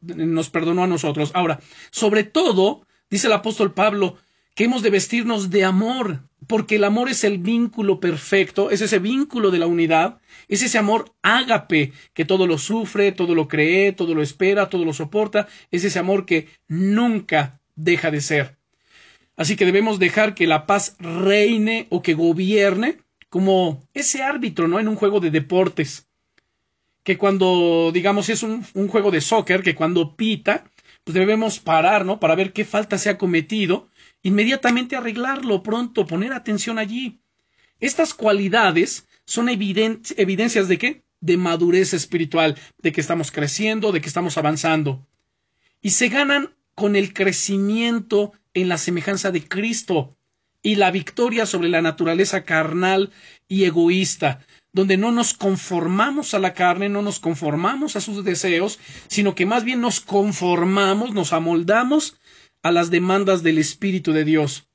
nos perdonó a nosotros. Ahora, sobre todo, Dice el apóstol Pablo que hemos de vestirnos de amor, porque el amor es el vínculo perfecto, es ese vínculo de la unidad, es ese amor ágape, que todo lo sufre, todo lo cree, todo lo espera, todo lo soporta, es ese amor que nunca deja de ser. Así que debemos dejar que la paz reine o que gobierne como ese árbitro, ¿no? En un juego de deportes. Que cuando, digamos, es un, un juego de soccer, que cuando pita, pues debemos parar, ¿no? Para ver qué falta se ha cometido, inmediatamente arreglarlo pronto, poner atención allí. Estas cualidades son evidencias de qué? De madurez espiritual, de que estamos creciendo, de que estamos avanzando. Y se ganan con el crecimiento en la semejanza de Cristo y la victoria sobre la naturaleza carnal y egoísta donde no nos conformamos a la carne, no nos conformamos a sus deseos, sino que más bien nos conformamos, nos amoldamos a las demandas del Espíritu de Dios.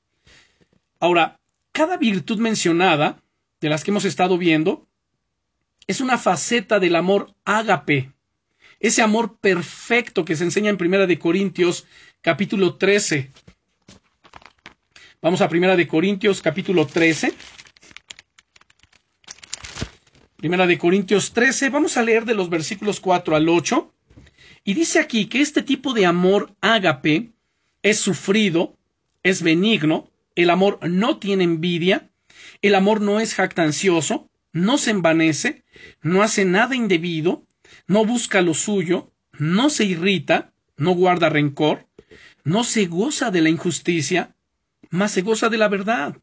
Ahora, cada virtud mencionada, de las que hemos estado viendo, es una faceta del amor ágape, ese amor perfecto que se enseña en Primera de Corintios capítulo 13. Vamos a Primera de Corintios capítulo 13. Primera de Corintios 13, vamos a leer de los versículos 4 al 8. Y dice aquí que este tipo de amor ágape es sufrido, es benigno, el amor no tiene envidia, el amor no es jactancioso, no se envanece, no hace nada indebido, no busca lo suyo, no se irrita, no guarda rencor, no se goza de la injusticia, mas se goza de la verdad.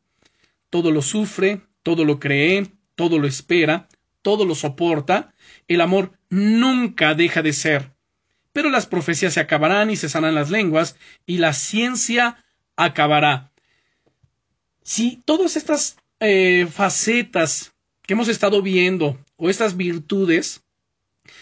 Todo lo sufre, todo lo cree, todo lo espera, todo lo soporta, el amor nunca deja de ser. Pero las profecías se acabarán y cesarán las lenguas, y la ciencia acabará. Si todas estas eh, facetas que hemos estado viendo, o estas virtudes,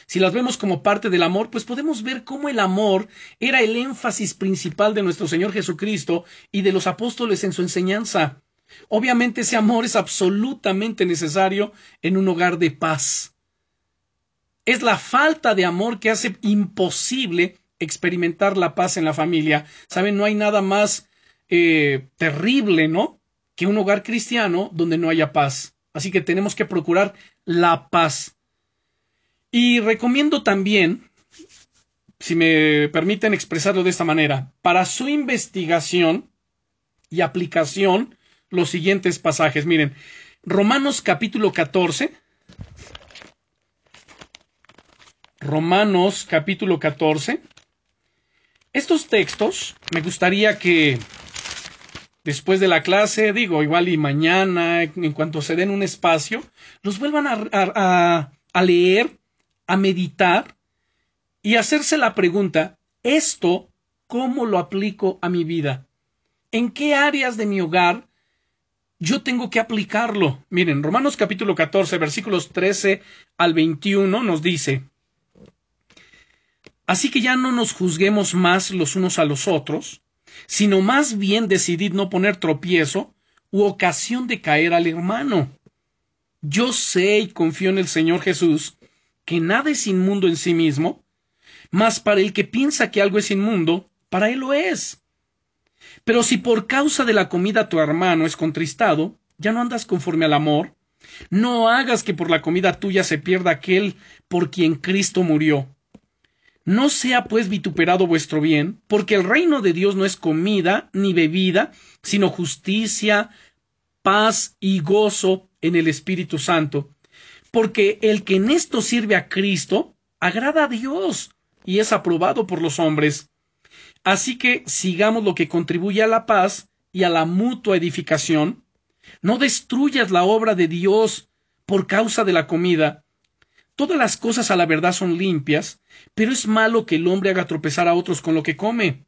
si las vemos como parte del amor, pues podemos ver cómo el amor era el énfasis principal de nuestro Señor Jesucristo y de los apóstoles en su enseñanza. Obviamente ese amor es absolutamente necesario en un hogar de paz. Es la falta de amor que hace imposible experimentar la paz en la familia. Saben, no hay nada más eh, terrible, ¿no? Que un hogar cristiano donde no haya paz. Así que tenemos que procurar la paz. Y recomiendo también, si me permiten expresarlo de esta manera, para su investigación y aplicación, los siguientes pasajes. Miren, Romanos capítulo 14. Romanos capítulo 14. Estos textos me gustaría que después de la clase, digo, igual y mañana, en cuanto se den un espacio, los vuelvan a, leer, a meditar y hacerse la pregunta, ¿esto cómo lo aplico a mi vida. ¿En qué áreas de mi hogar yo tengo que aplicarlo? Miren, Romanos capítulo 14, versículos 13 al 21 nos dice, Así que ya no nos juzguemos más los unos a los otros, sino más bien decidid no poner tropiezo u ocasión de caer al hermano. Yo sé y confío en el Señor Jesús que nada es inmundo en sí mismo, mas para el que piensa que algo es inmundo, para él lo es. Pero si por causa de la comida tu hermano es contristado, ya no andas conforme al amor, no hagas que por la comida tuya se pierda aquel por quien Cristo murió. No sea pues vituperado vuestro bien, porque el reino de Dios no es comida ni bebida, sino justicia, paz y gozo en el Espíritu Santo. Porque el que en esto sirve a Cristo, agrada a Dios y es aprobado por los hombres. Así que sigamos lo que contribuye a la paz y a la mutua edificación. No destruyas la obra de Dios por causa de la comida, Todas las cosas a la verdad son limpias, pero es malo que el hombre haga tropezar a otros con lo que come.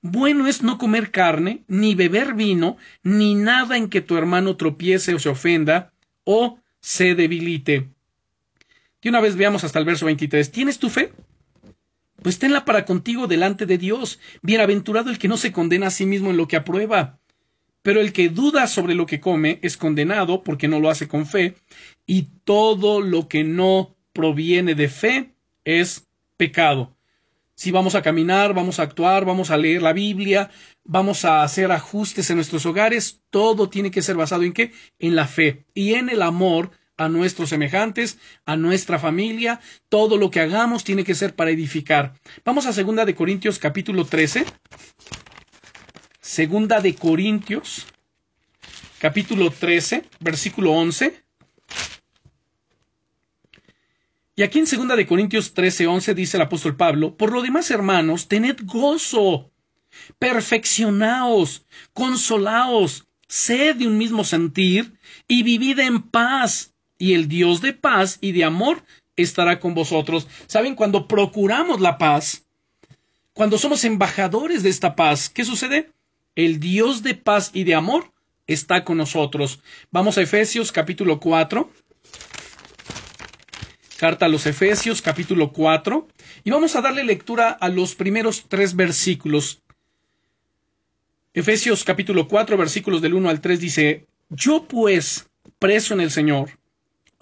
Bueno es no comer carne, ni beber vino, ni nada en que tu hermano tropiece o se ofenda, o se debilite. Y una vez veamos hasta el verso 23. ¿Tienes tu fe? Pues tenla para contigo delante de Dios. Bienaventurado el que no se condena a sí mismo en lo que aprueba. Pero el que duda sobre lo que come es condenado porque no lo hace con fe, y todo lo que no proviene de fe es pecado. Si vamos a caminar, vamos a actuar, vamos a leer la Biblia, vamos a hacer ajustes en nuestros hogares, todo tiene que ser basado en qué? En la fe y en el amor a nuestros semejantes, a nuestra familia, todo lo que hagamos tiene que ser para edificar. Vamos a segunda de Corintios capítulo 13. Segunda de Corintios capítulo 13, versículo 11. Y aquí en 2 de Corintios 13, 11 dice el apóstol Pablo, por lo demás, hermanos, tened gozo, perfeccionaos, consolaos, sed de un mismo sentir y vivid en paz, y el Dios de paz y de amor estará con vosotros. ¿Saben? Cuando procuramos la paz, cuando somos embajadores de esta paz, ¿qué sucede? El Dios de paz y de amor está con nosotros. Vamos a Efesios capítulo 4. Carta a los Efesios, capítulo 4, y vamos a darle lectura a los primeros tres versículos. Efesios capítulo 4, versículos del 1 al 3 dice, Yo pues, preso en el Señor,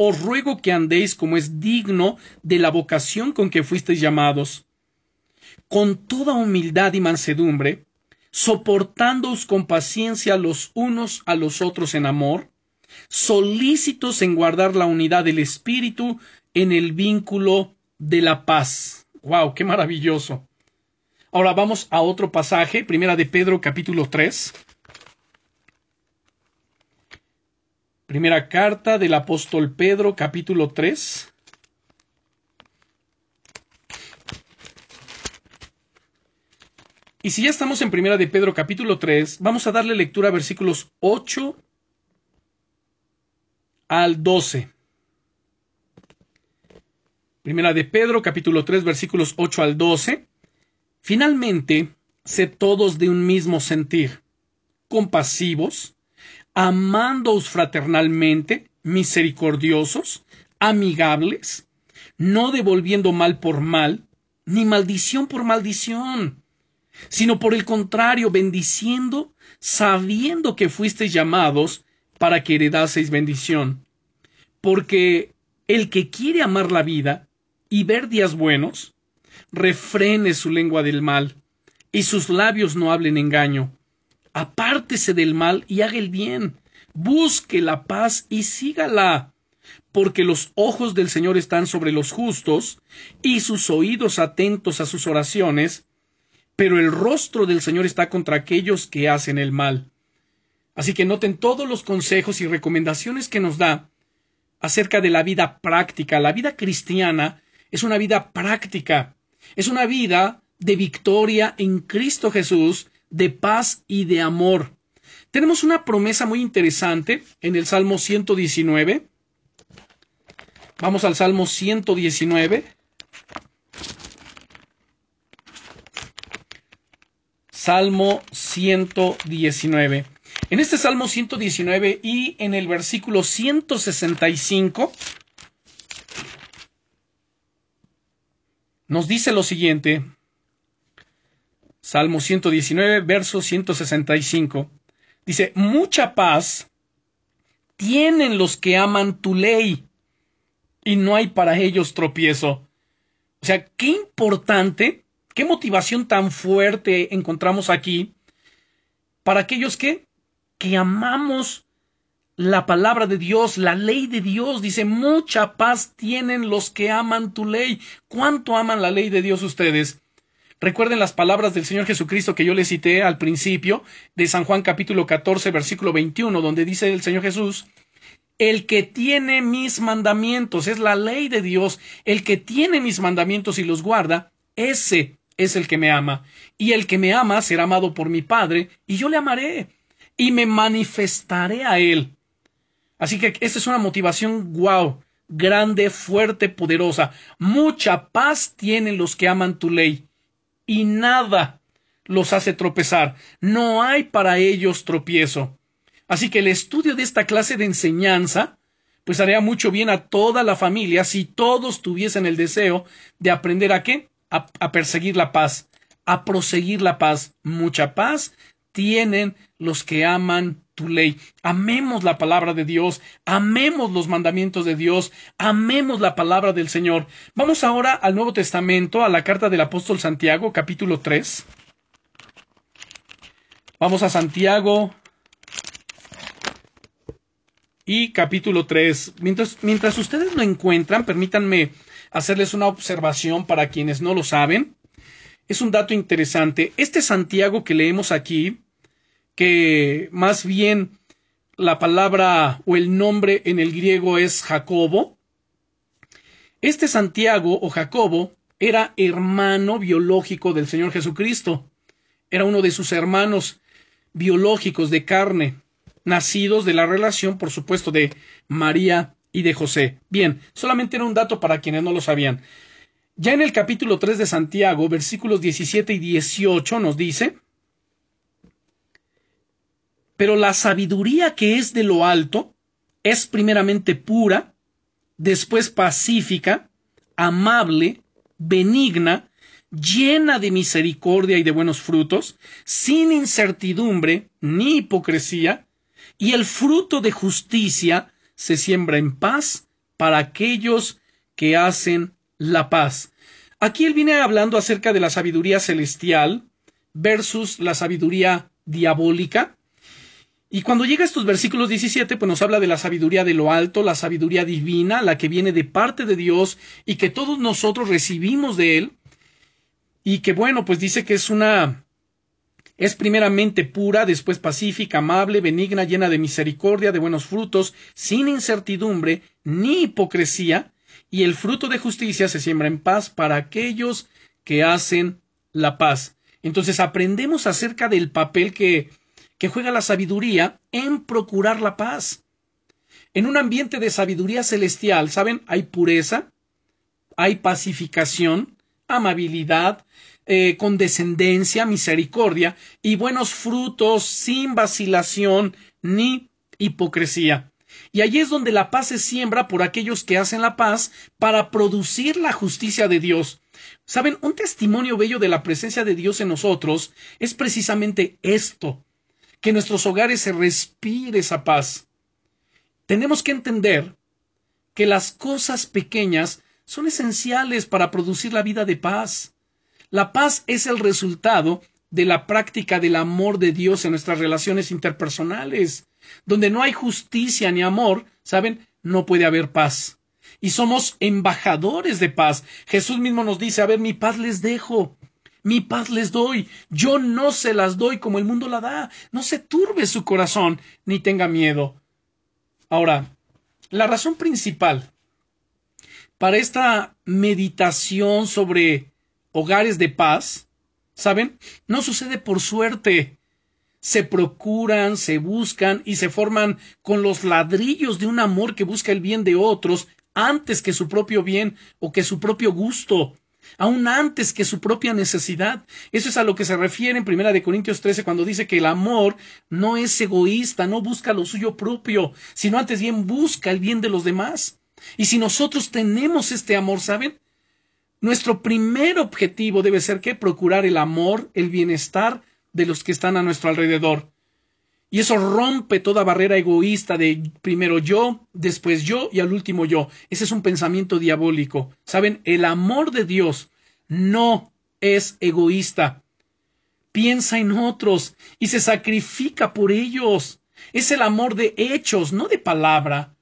os ruego que andéis como es digno de la vocación con que fuisteis llamados, con toda humildad y mansedumbre, soportándoos con paciencia los unos a los otros en amor, solícitos en guardar la unidad del Espíritu en el vínculo de la paz. ¡Wow! ¡Qué maravilloso! Ahora vamos a otro pasaje, primera de Pedro capítulo 3. Primera carta del apóstol Pedro capítulo 3. Y si ya estamos en primera de Pedro capítulo 3, vamos a darle lectura a versículos 8 al 12. Primera de Pedro, capítulo 3, versículos 8 al 12. Finalmente, sed todos de un mismo sentir, compasivos, amándoos fraternalmente, misericordiosos, amigables, no devolviendo mal por mal, ni maldición por maldición, sino por el contrario, bendiciendo, sabiendo que fuisteis llamados para que heredaseis bendición. Porque el que quiere amar la vida y ver días buenos, refrene su lengua del mal, y sus labios no hablen engaño. Apártese del mal y haga el bien, busque la paz y sígala, porque los ojos del Señor están sobre los justos, y sus oídos atentos a sus oraciones, pero el rostro del Señor está contra aquellos que hacen el mal. Así que noten todos los consejos y recomendaciones que nos da acerca de la vida práctica. La vida cristiana es una vida práctica, es una vida de victoria en Cristo Jesús, de paz y de amor. Tenemos una promesa muy interesante en el Salmo 119. Vamos al Salmo 119. Salmo 119. En este Salmo 119 y en el versículo 165 nos dice lo siguiente. Salmo 119, verso 165. Dice, mucha paz tienen los que aman tu ley y no hay para ellos tropiezo. O sea, qué importante, qué motivación tan fuerte encontramos aquí para aquellos que, que amamos la palabra de Dios, la ley de Dios. Dice, mucha paz tienen los que aman tu ley. ¿Cuánto aman la ley de Dios ustedes? Recuerden las palabras del Señor Jesucristo que yo les cité al principio de San Juan capítulo 14 versículo 21, donde dice el Señor Jesús, el que tiene mis mandamientos, es la ley de Dios, el que tiene mis mandamientos y los guarda, ese es el que me ama. Y el que me ama será amado por mi Padre, y yo le amaré, y me manifestaré a él. Así que esta es una motivación wow, grande, fuerte, poderosa. Mucha paz tienen los que aman tu ley, y nada los hace tropezar. No hay para ellos tropiezo. Así que el estudio de esta clase de enseñanza pues haría mucho bien a toda la familia si todos tuviesen el deseo de aprender a qué? A, a, perseguir la paz, a proseguir la paz. Mucha paz tienen los que aman ley. Amemos la palabra de Dios, amemos los mandamientos de Dios, amemos la palabra del Señor. Vamos ahora al Nuevo Testamento, a la carta del apóstol Santiago, capítulo 3. Vamos a Santiago y capítulo 3. Mientras, mientras ustedes lo encuentran, permítanme hacerles una observación para quienes no lo saben. Es un dato interesante. Este Santiago que leemos aquí, que más bien la palabra o el nombre en el griego es Jacobo, este Santiago o Jacobo era hermano biológico del Señor Jesucristo. Era uno de sus hermanos biológicos de carne nacidos de la relación, por supuesto, de María y de José. Bien, solamente era un dato para quienes no lo sabían. Ya en el capítulo 3 de Santiago, versículos 17 y 18 nos dice, pero la sabiduría que es de lo alto es primeramente pura, después pacífica, amable, benigna, llena de misericordia y de buenos frutos, sin incertidumbre ni hipocresía, y el fruto de justicia se siembra en paz para aquellos que hacen la paz. Aquí él viene hablando acerca de la sabiduría celestial versus la sabiduría diabólica. Y cuando llega a estos versículos 17, pues nos habla de la sabiduría de lo alto, la sabiduría divina, la que viene de parte de Dios y que todos nosotros recibimos de Él. Y que bueno, pues dice que es una es primeramente pura, después pacífica, amable, benigna, llena de misericordia, de buenos frutos, sin incertidumbre ni hipocresía, y el fruto de justicia se siembra en paz para aquellos que hacen la paz. Entonces aprendemos acerca del papel que, que juega la sabiduría en procurar la paz. En un ambiente de sabiduría celestial, ¿saben? Hay pureza, hay pacificación, amabilidad, eh, condescendencia, misericordia y buenos frutos sin vacilación ni hipocresía. Y allí es donde la paz se siembra por aquellos que hacen la paz para producir la justicia de Dios. Saben, un testimonio bello de la presencia de Dios en nosotros es precisamente esto, que en nuestros hogares se respire esa paz. Tenemos que entender que las cosas pequeñas son esenciales para producir la vida de paz. La paz es el resultado de la práctica del amor de Dios en nuestras relaciones interpersonales. Donde no hay justicia ni amor, ¿saben? No puede haber paz. Y somos embajadores de paz. Jesús mismo nos dice, a ver, mi paz les dejo. Mi paz les doy. Yo no se las doy como el mundo la da. No se turbe su corazón ni tenga miedo. Ahora, la razón principal para esta meditación sobre hogares de paz, ¿saben? No sucede por suerte. Se procuran, se buscan y se forman con los ladrillos de un amor que busca el bien de otros antes que su propio bien o que su propio gusto. Aún antes que su propia necesidad. Eso es a lo que se refiere en Primera de Corintios 13 cuando dice que el amor no es egoísta, no busca lo suyo propio, sino antes bien busca el bien de los demás. Y si nosotros tenemos este amor, ¿saben? Nuestro primer objetivo debe ser que procurar el amor, el bienestar de los que están a nuestro alrededor. Y eso rompe toda barrera egoísta de primero yo, después yo y al último yo. Ese es un pensamiento diabólico. Saben, el amor de Dios no es egoísta. Piensa en otros y se sacrifica por ellos. Es el amor de hechos, no de palabra.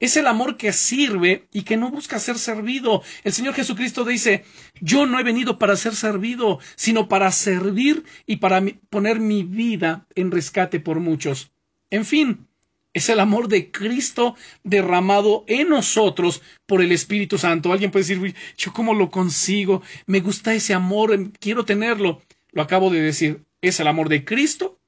Es el amor que sirve y que no busca ser servido. El Señor Jesucristo dice, yo no he venido para ser servido, sino para servir y para poner mi vida en rescate por muchos. En fin, es el amor de Cristo derramado en nosotros por el Espíritu Santo. Alguien puede decir, yo cómo lo consigo, me gusta ese amor, quiero tenerlo. Lo acabo de decir, es el amor de Cristo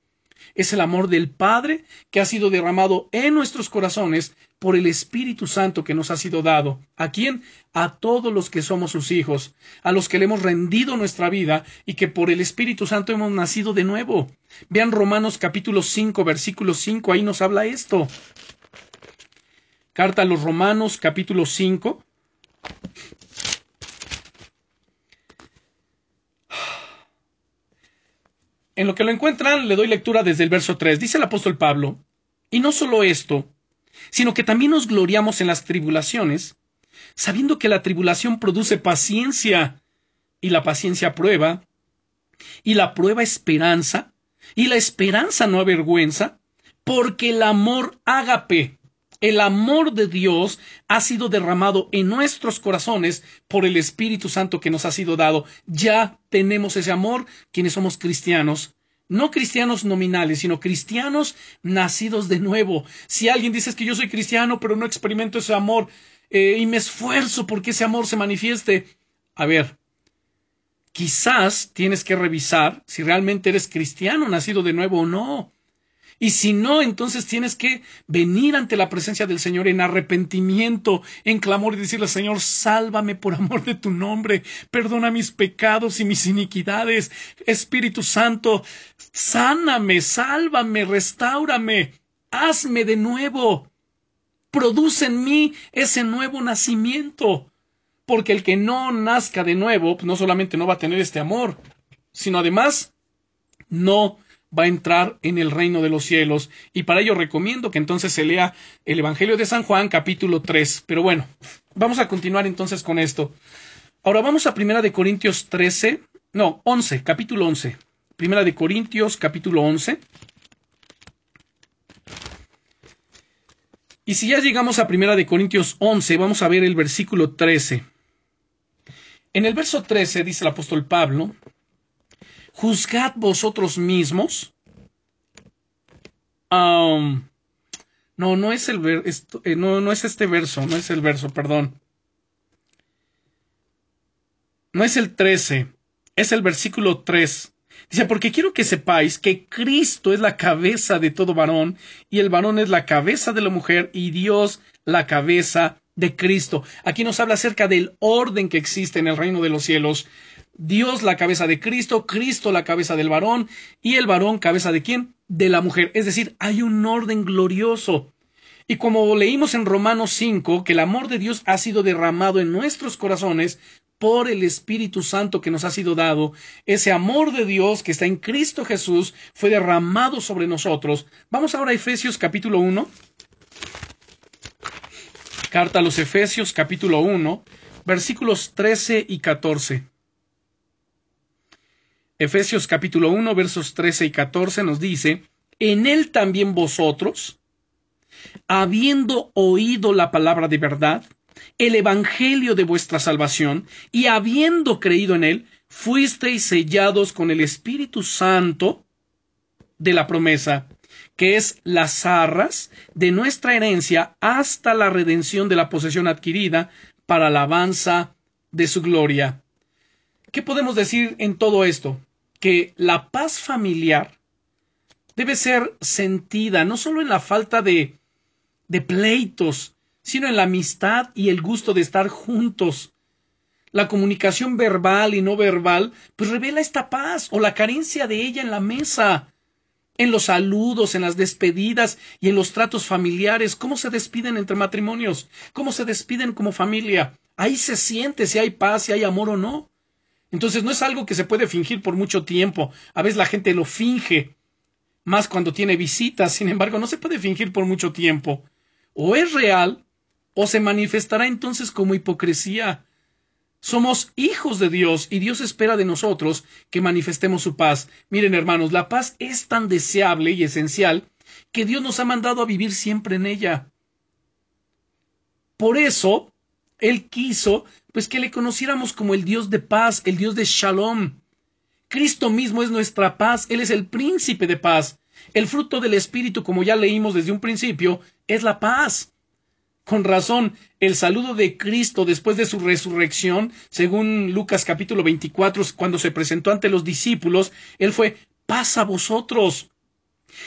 es el amor del Padre que ha sido derramado en nuestros corazones por el Espíritu Santo que nos ha sido dado. ¿A quién? A todos los que somos sus hijos, a los que le hemos rendido nuestra vida y que por el Espíritu Santo hemos nacido de nuevo. Vean Romanos capítulo 5, versículo 5, ahí nos habla esto. Carta a los Romanos capítulo 5. En lo que lo encuentran, le doy lectura desde el verso 3. Dice el apóstol Pablo, y no solo esto, sino que también nos gloriamos en las tribulaciones, sabiendo que la tribulación produce paciencia, y la paciencia prueba, y la prueba esperanza, y la esperanza no avergüenza, porque el amor ágape, el amor de Dios ha sido derramado en nuestros corazones por el Espíritu Santo que nos ha sido dado. Ya tenemos ese amor quienes somos cristianos. No cristianos nominales, sino cristianos nacidos de nuevo. Si alguien dice que yo soy cristiano, pero no experimento ese amor eh, y me esfuerzo porque ese amor se manifieste. A ver, quizás tienes que revisar si realmente eres cristiano nacido de nuevo o no. Y si no, entonces tienes que venir ante la presencia del Señor en arrepentimiento, en clamor y decirle, Señor, sálvame por amor de tu nombre, perdona mis pecados y mis iniquidades. Espíritu Santo, sáname, sálvame, restaurame, hazme de nuevo. Produce en mí ese nuevo nacimiento. Porque el que no nazca de nuevo, pues no solamente no va a tener este amor, sino además no va a entrar en el reino de los cielos. Y para ello recomiendo que entonces se lea el Evangelio de San Juan capítulo 3. Pero bueno, vamos a continuar entonces con esto. Ahora vamos a Primera de Corintios 13, no, 11, capítulo 11. Primera de Corintios capítulo 11. Y si ya llegamos a Primera de Corintios 11, vamos a ver el versículo 13. En el verso 13 dice el apóstol Pablo, juzgad vosotros mismos. no, no es el eh, no, no es este verso, no es el verso, perdón. No es el 13, es el versículo 3. Dice, porque quiero que sepáis que Cristo es la cabeza de todo varón, y el varón es la cabeza de la mujer, y Dios la cabeza de Cristo. Aquí nos habla acerca del orden que existe en el reino de los cielos. Dios la cabeza de Cristo, Cristo la cabeza del varón y el varón cabeza de quién? De la mujer. Es decir, hay un orden glorioso. Y como leímos en Romanos 5, que el amor de Dios ha sido derramado en nuestros corazones por el Espíritu Santo que nos ha sido dado, ese amor de Dios que está en Cristo Jesús fue derramado sobre nosotros. Vamos ahora a Efesios capítulo 1. Carta a los Efesios capítulo 1, versículos 13 y 14. Efesios capítulo 1 versos 13 y 14 nos dice, en él también vosotros, habiendo oído la palabra de verdad, el evangelio de vuestra salvación, y habiendo creído en él, fuisteis sellados con el Espíritu Santo de la promesa, que es las arras de nuestra herencia hasta la redención de la posesión adquirida para alabanza de su gloria. ¿Qué podemos decir en todo esto? Que la paz familiar debe ser sentida no solo en la falta de, de pleitos, sino en la amistad y el gusto de estar juntos. la comunicación verbal y no verbal, pues revela esta paz o la carencia de ella en la mesa, en los saludos, en las despedidas y en los tratos familiares, cómo se despiden entre matrimonios, cómo se despiden como familia. Ahí se siente si hay paz, si hay amor o no. Entonces no es algo que se puede fingir por mucho tiempo. A veces la gente lo finge, más cuando tiene visitas, sin embargo, no se puede fingir por mucho tiempo. O es real, o se manifestará entonces como hipocresía. Somos hijos de Dios y Dios espera de nosotros que manifestemos su paz. Miren, hermanos, la paz es tan deseable y esencial que Dios nos ha mandado a vivir siempre en ella. Por eso, Él quiso, pues que le conociéramos como el Dios de paz, el Dios de Shalom. Cristo mismo es nuestra paz, Él es el príncipe de paz. El fruto del Espíritu, como ya leímos desde un principio, es la paz. Con razón, el saludo de Cristo después de su resurrección, según Lucas capítulo 24, cuando se presentó ante los discípulos, él fue paz a vosotros.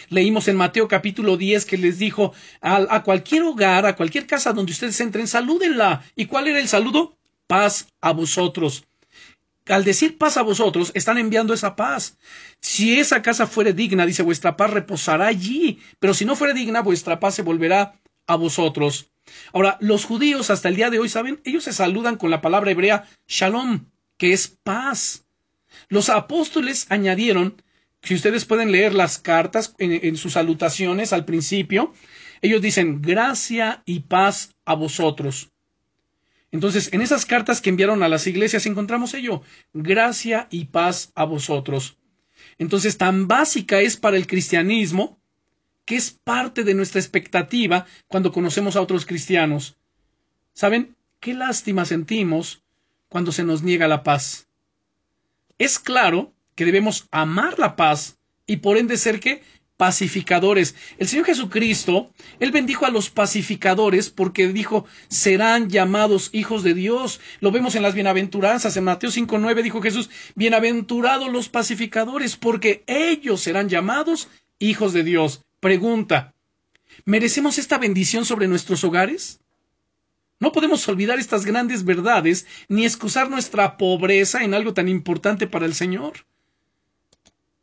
Leímos en Mateo capítulo 10 que les dijo a, a, cualquier hogar, a cualquier casa donde ustedes entren, salúdenla. ¿Y cuál era el saludo? Paz a vosotros. Al decir paz a vosotros, están enviando esa paz. Si esa casa fuere digna, dice, vuestra paz reposará allí, pero si no fuere digna, vuestra paz se volverá a vosotros. Ahora, los judíos hasta el día de hoy, ¿saben? Ellos se saludan con la palabra hebrea shalom, que es paz. Los apóstoles añadieron, si ustedes pueden leer las cartas en, en sus salutaciones al principio, ellos dicen gracia y paz a vosotros. Entonces, en esas cartas que enviaron a las iglesias encontramos ello, gracia y paz a vosotros. Entonces, tan básica es para el cristianismo que es parte de nuestra expectativa cuando conocemos a otros cristianos. ¿Saben? Qué lástima sentimos cuando se nos niega la paz. Es claro que debemos amar la paz y por ende ser que pacificadores. El Señor Jesucristo, Él bendijo a los pacificadores porque dijo, serán llamados hijos de Dios. Lo vemos en las bienaventuranzas. En Mateo 5.9 dijo Jesús, bienaventurados los pacificadores porque ellos serán llamados hijos de Dios. Pregunta, ¿merecemos esta bendición sobre nuestros hogares? No podemos olvidar estas grandes verdades ni excusar nuestra pobreza en algo tan importante para el Señor.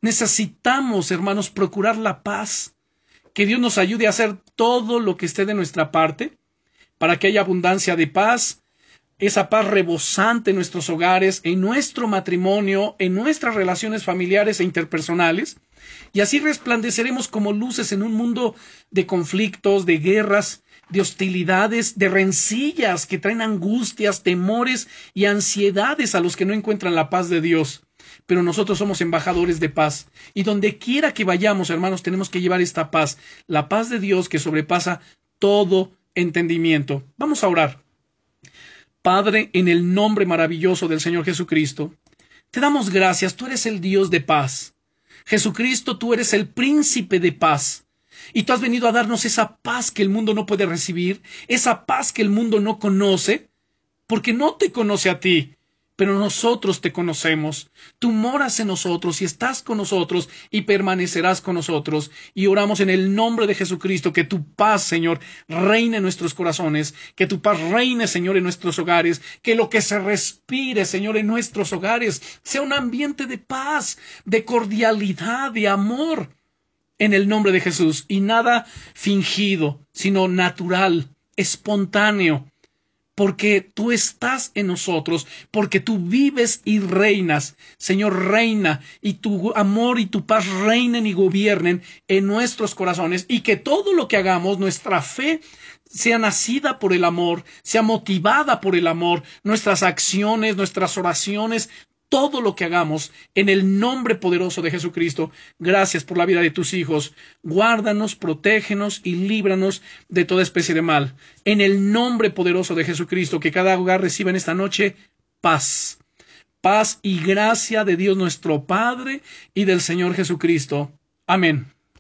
Necesitamos, hermanos, procurar la paz, que Dios nos ayude a hacer todo lo que esté de nuestra parte, para que haya abundancia de paz, esa paz rebosante en nuestros hogares, en nuestro matrimonio, en nuestras relaciones familiares e interpersonales, y así resplandeceremos como luces en un mundo de conflictos, de guerras, de hostilidades, de rencillas que traen angustias, temores y ansiedades a los que no encuentran la paz de Dios. Pero nosotros somos embajadores de paz. Y donde quiera que vayamos, hermanos, tenemos que llevar esta paz, la paz de Dios que sobrepasa todo entendimiento. Vamos a orar. Padre, en el nombre maravilloso del Señor Jesucristo, te damos gracias, tú eres el Dios de paz. Jesucristo, tú eres el príncipe de paz. Y tú has venido a darnos esa paz que el mundo no puede recibir, esa paz que el mundo no conoce, porque no te conoce a ti, pero nosotros te conocemos. Tú moras en nosotros y estás con nosotros y permanecerás con nosotros. Y oramos en el nombre de Jesucristo que tu paz, Señor, reine en nuestros corazones, que tu paz reine, Señor, en nuestros hogares, que lo que se respire, Señor, en nuestros hogares sea un ambiente de paz, de cordialidad, de amor, en el nombre de Jesús. Y nada fingido, sino natural, espontáneo, porque tú estás en nosotros, porque tú vives y reinas. Señor, reina, y tu amor y tu paz reinen y gobiernen en nuestros corazones, y que todo lo que hagamos, nuestra fe, sea nacida por el amor, sea motivada por el amor, nuestras acciones, nuestras oraciones, todo lo que hagamos en el nombre poderoso de Jesucristo. Gracias por la vida de tus hijos. Guárdanos, protégenos y líbranos de toda especie de mal. En el nombre poderoso de Jesucristo, que cada hogar reciba en esta noche paz. Paz y gracia de Dios nuestro Padre y del Señor Jesucristo. Amén.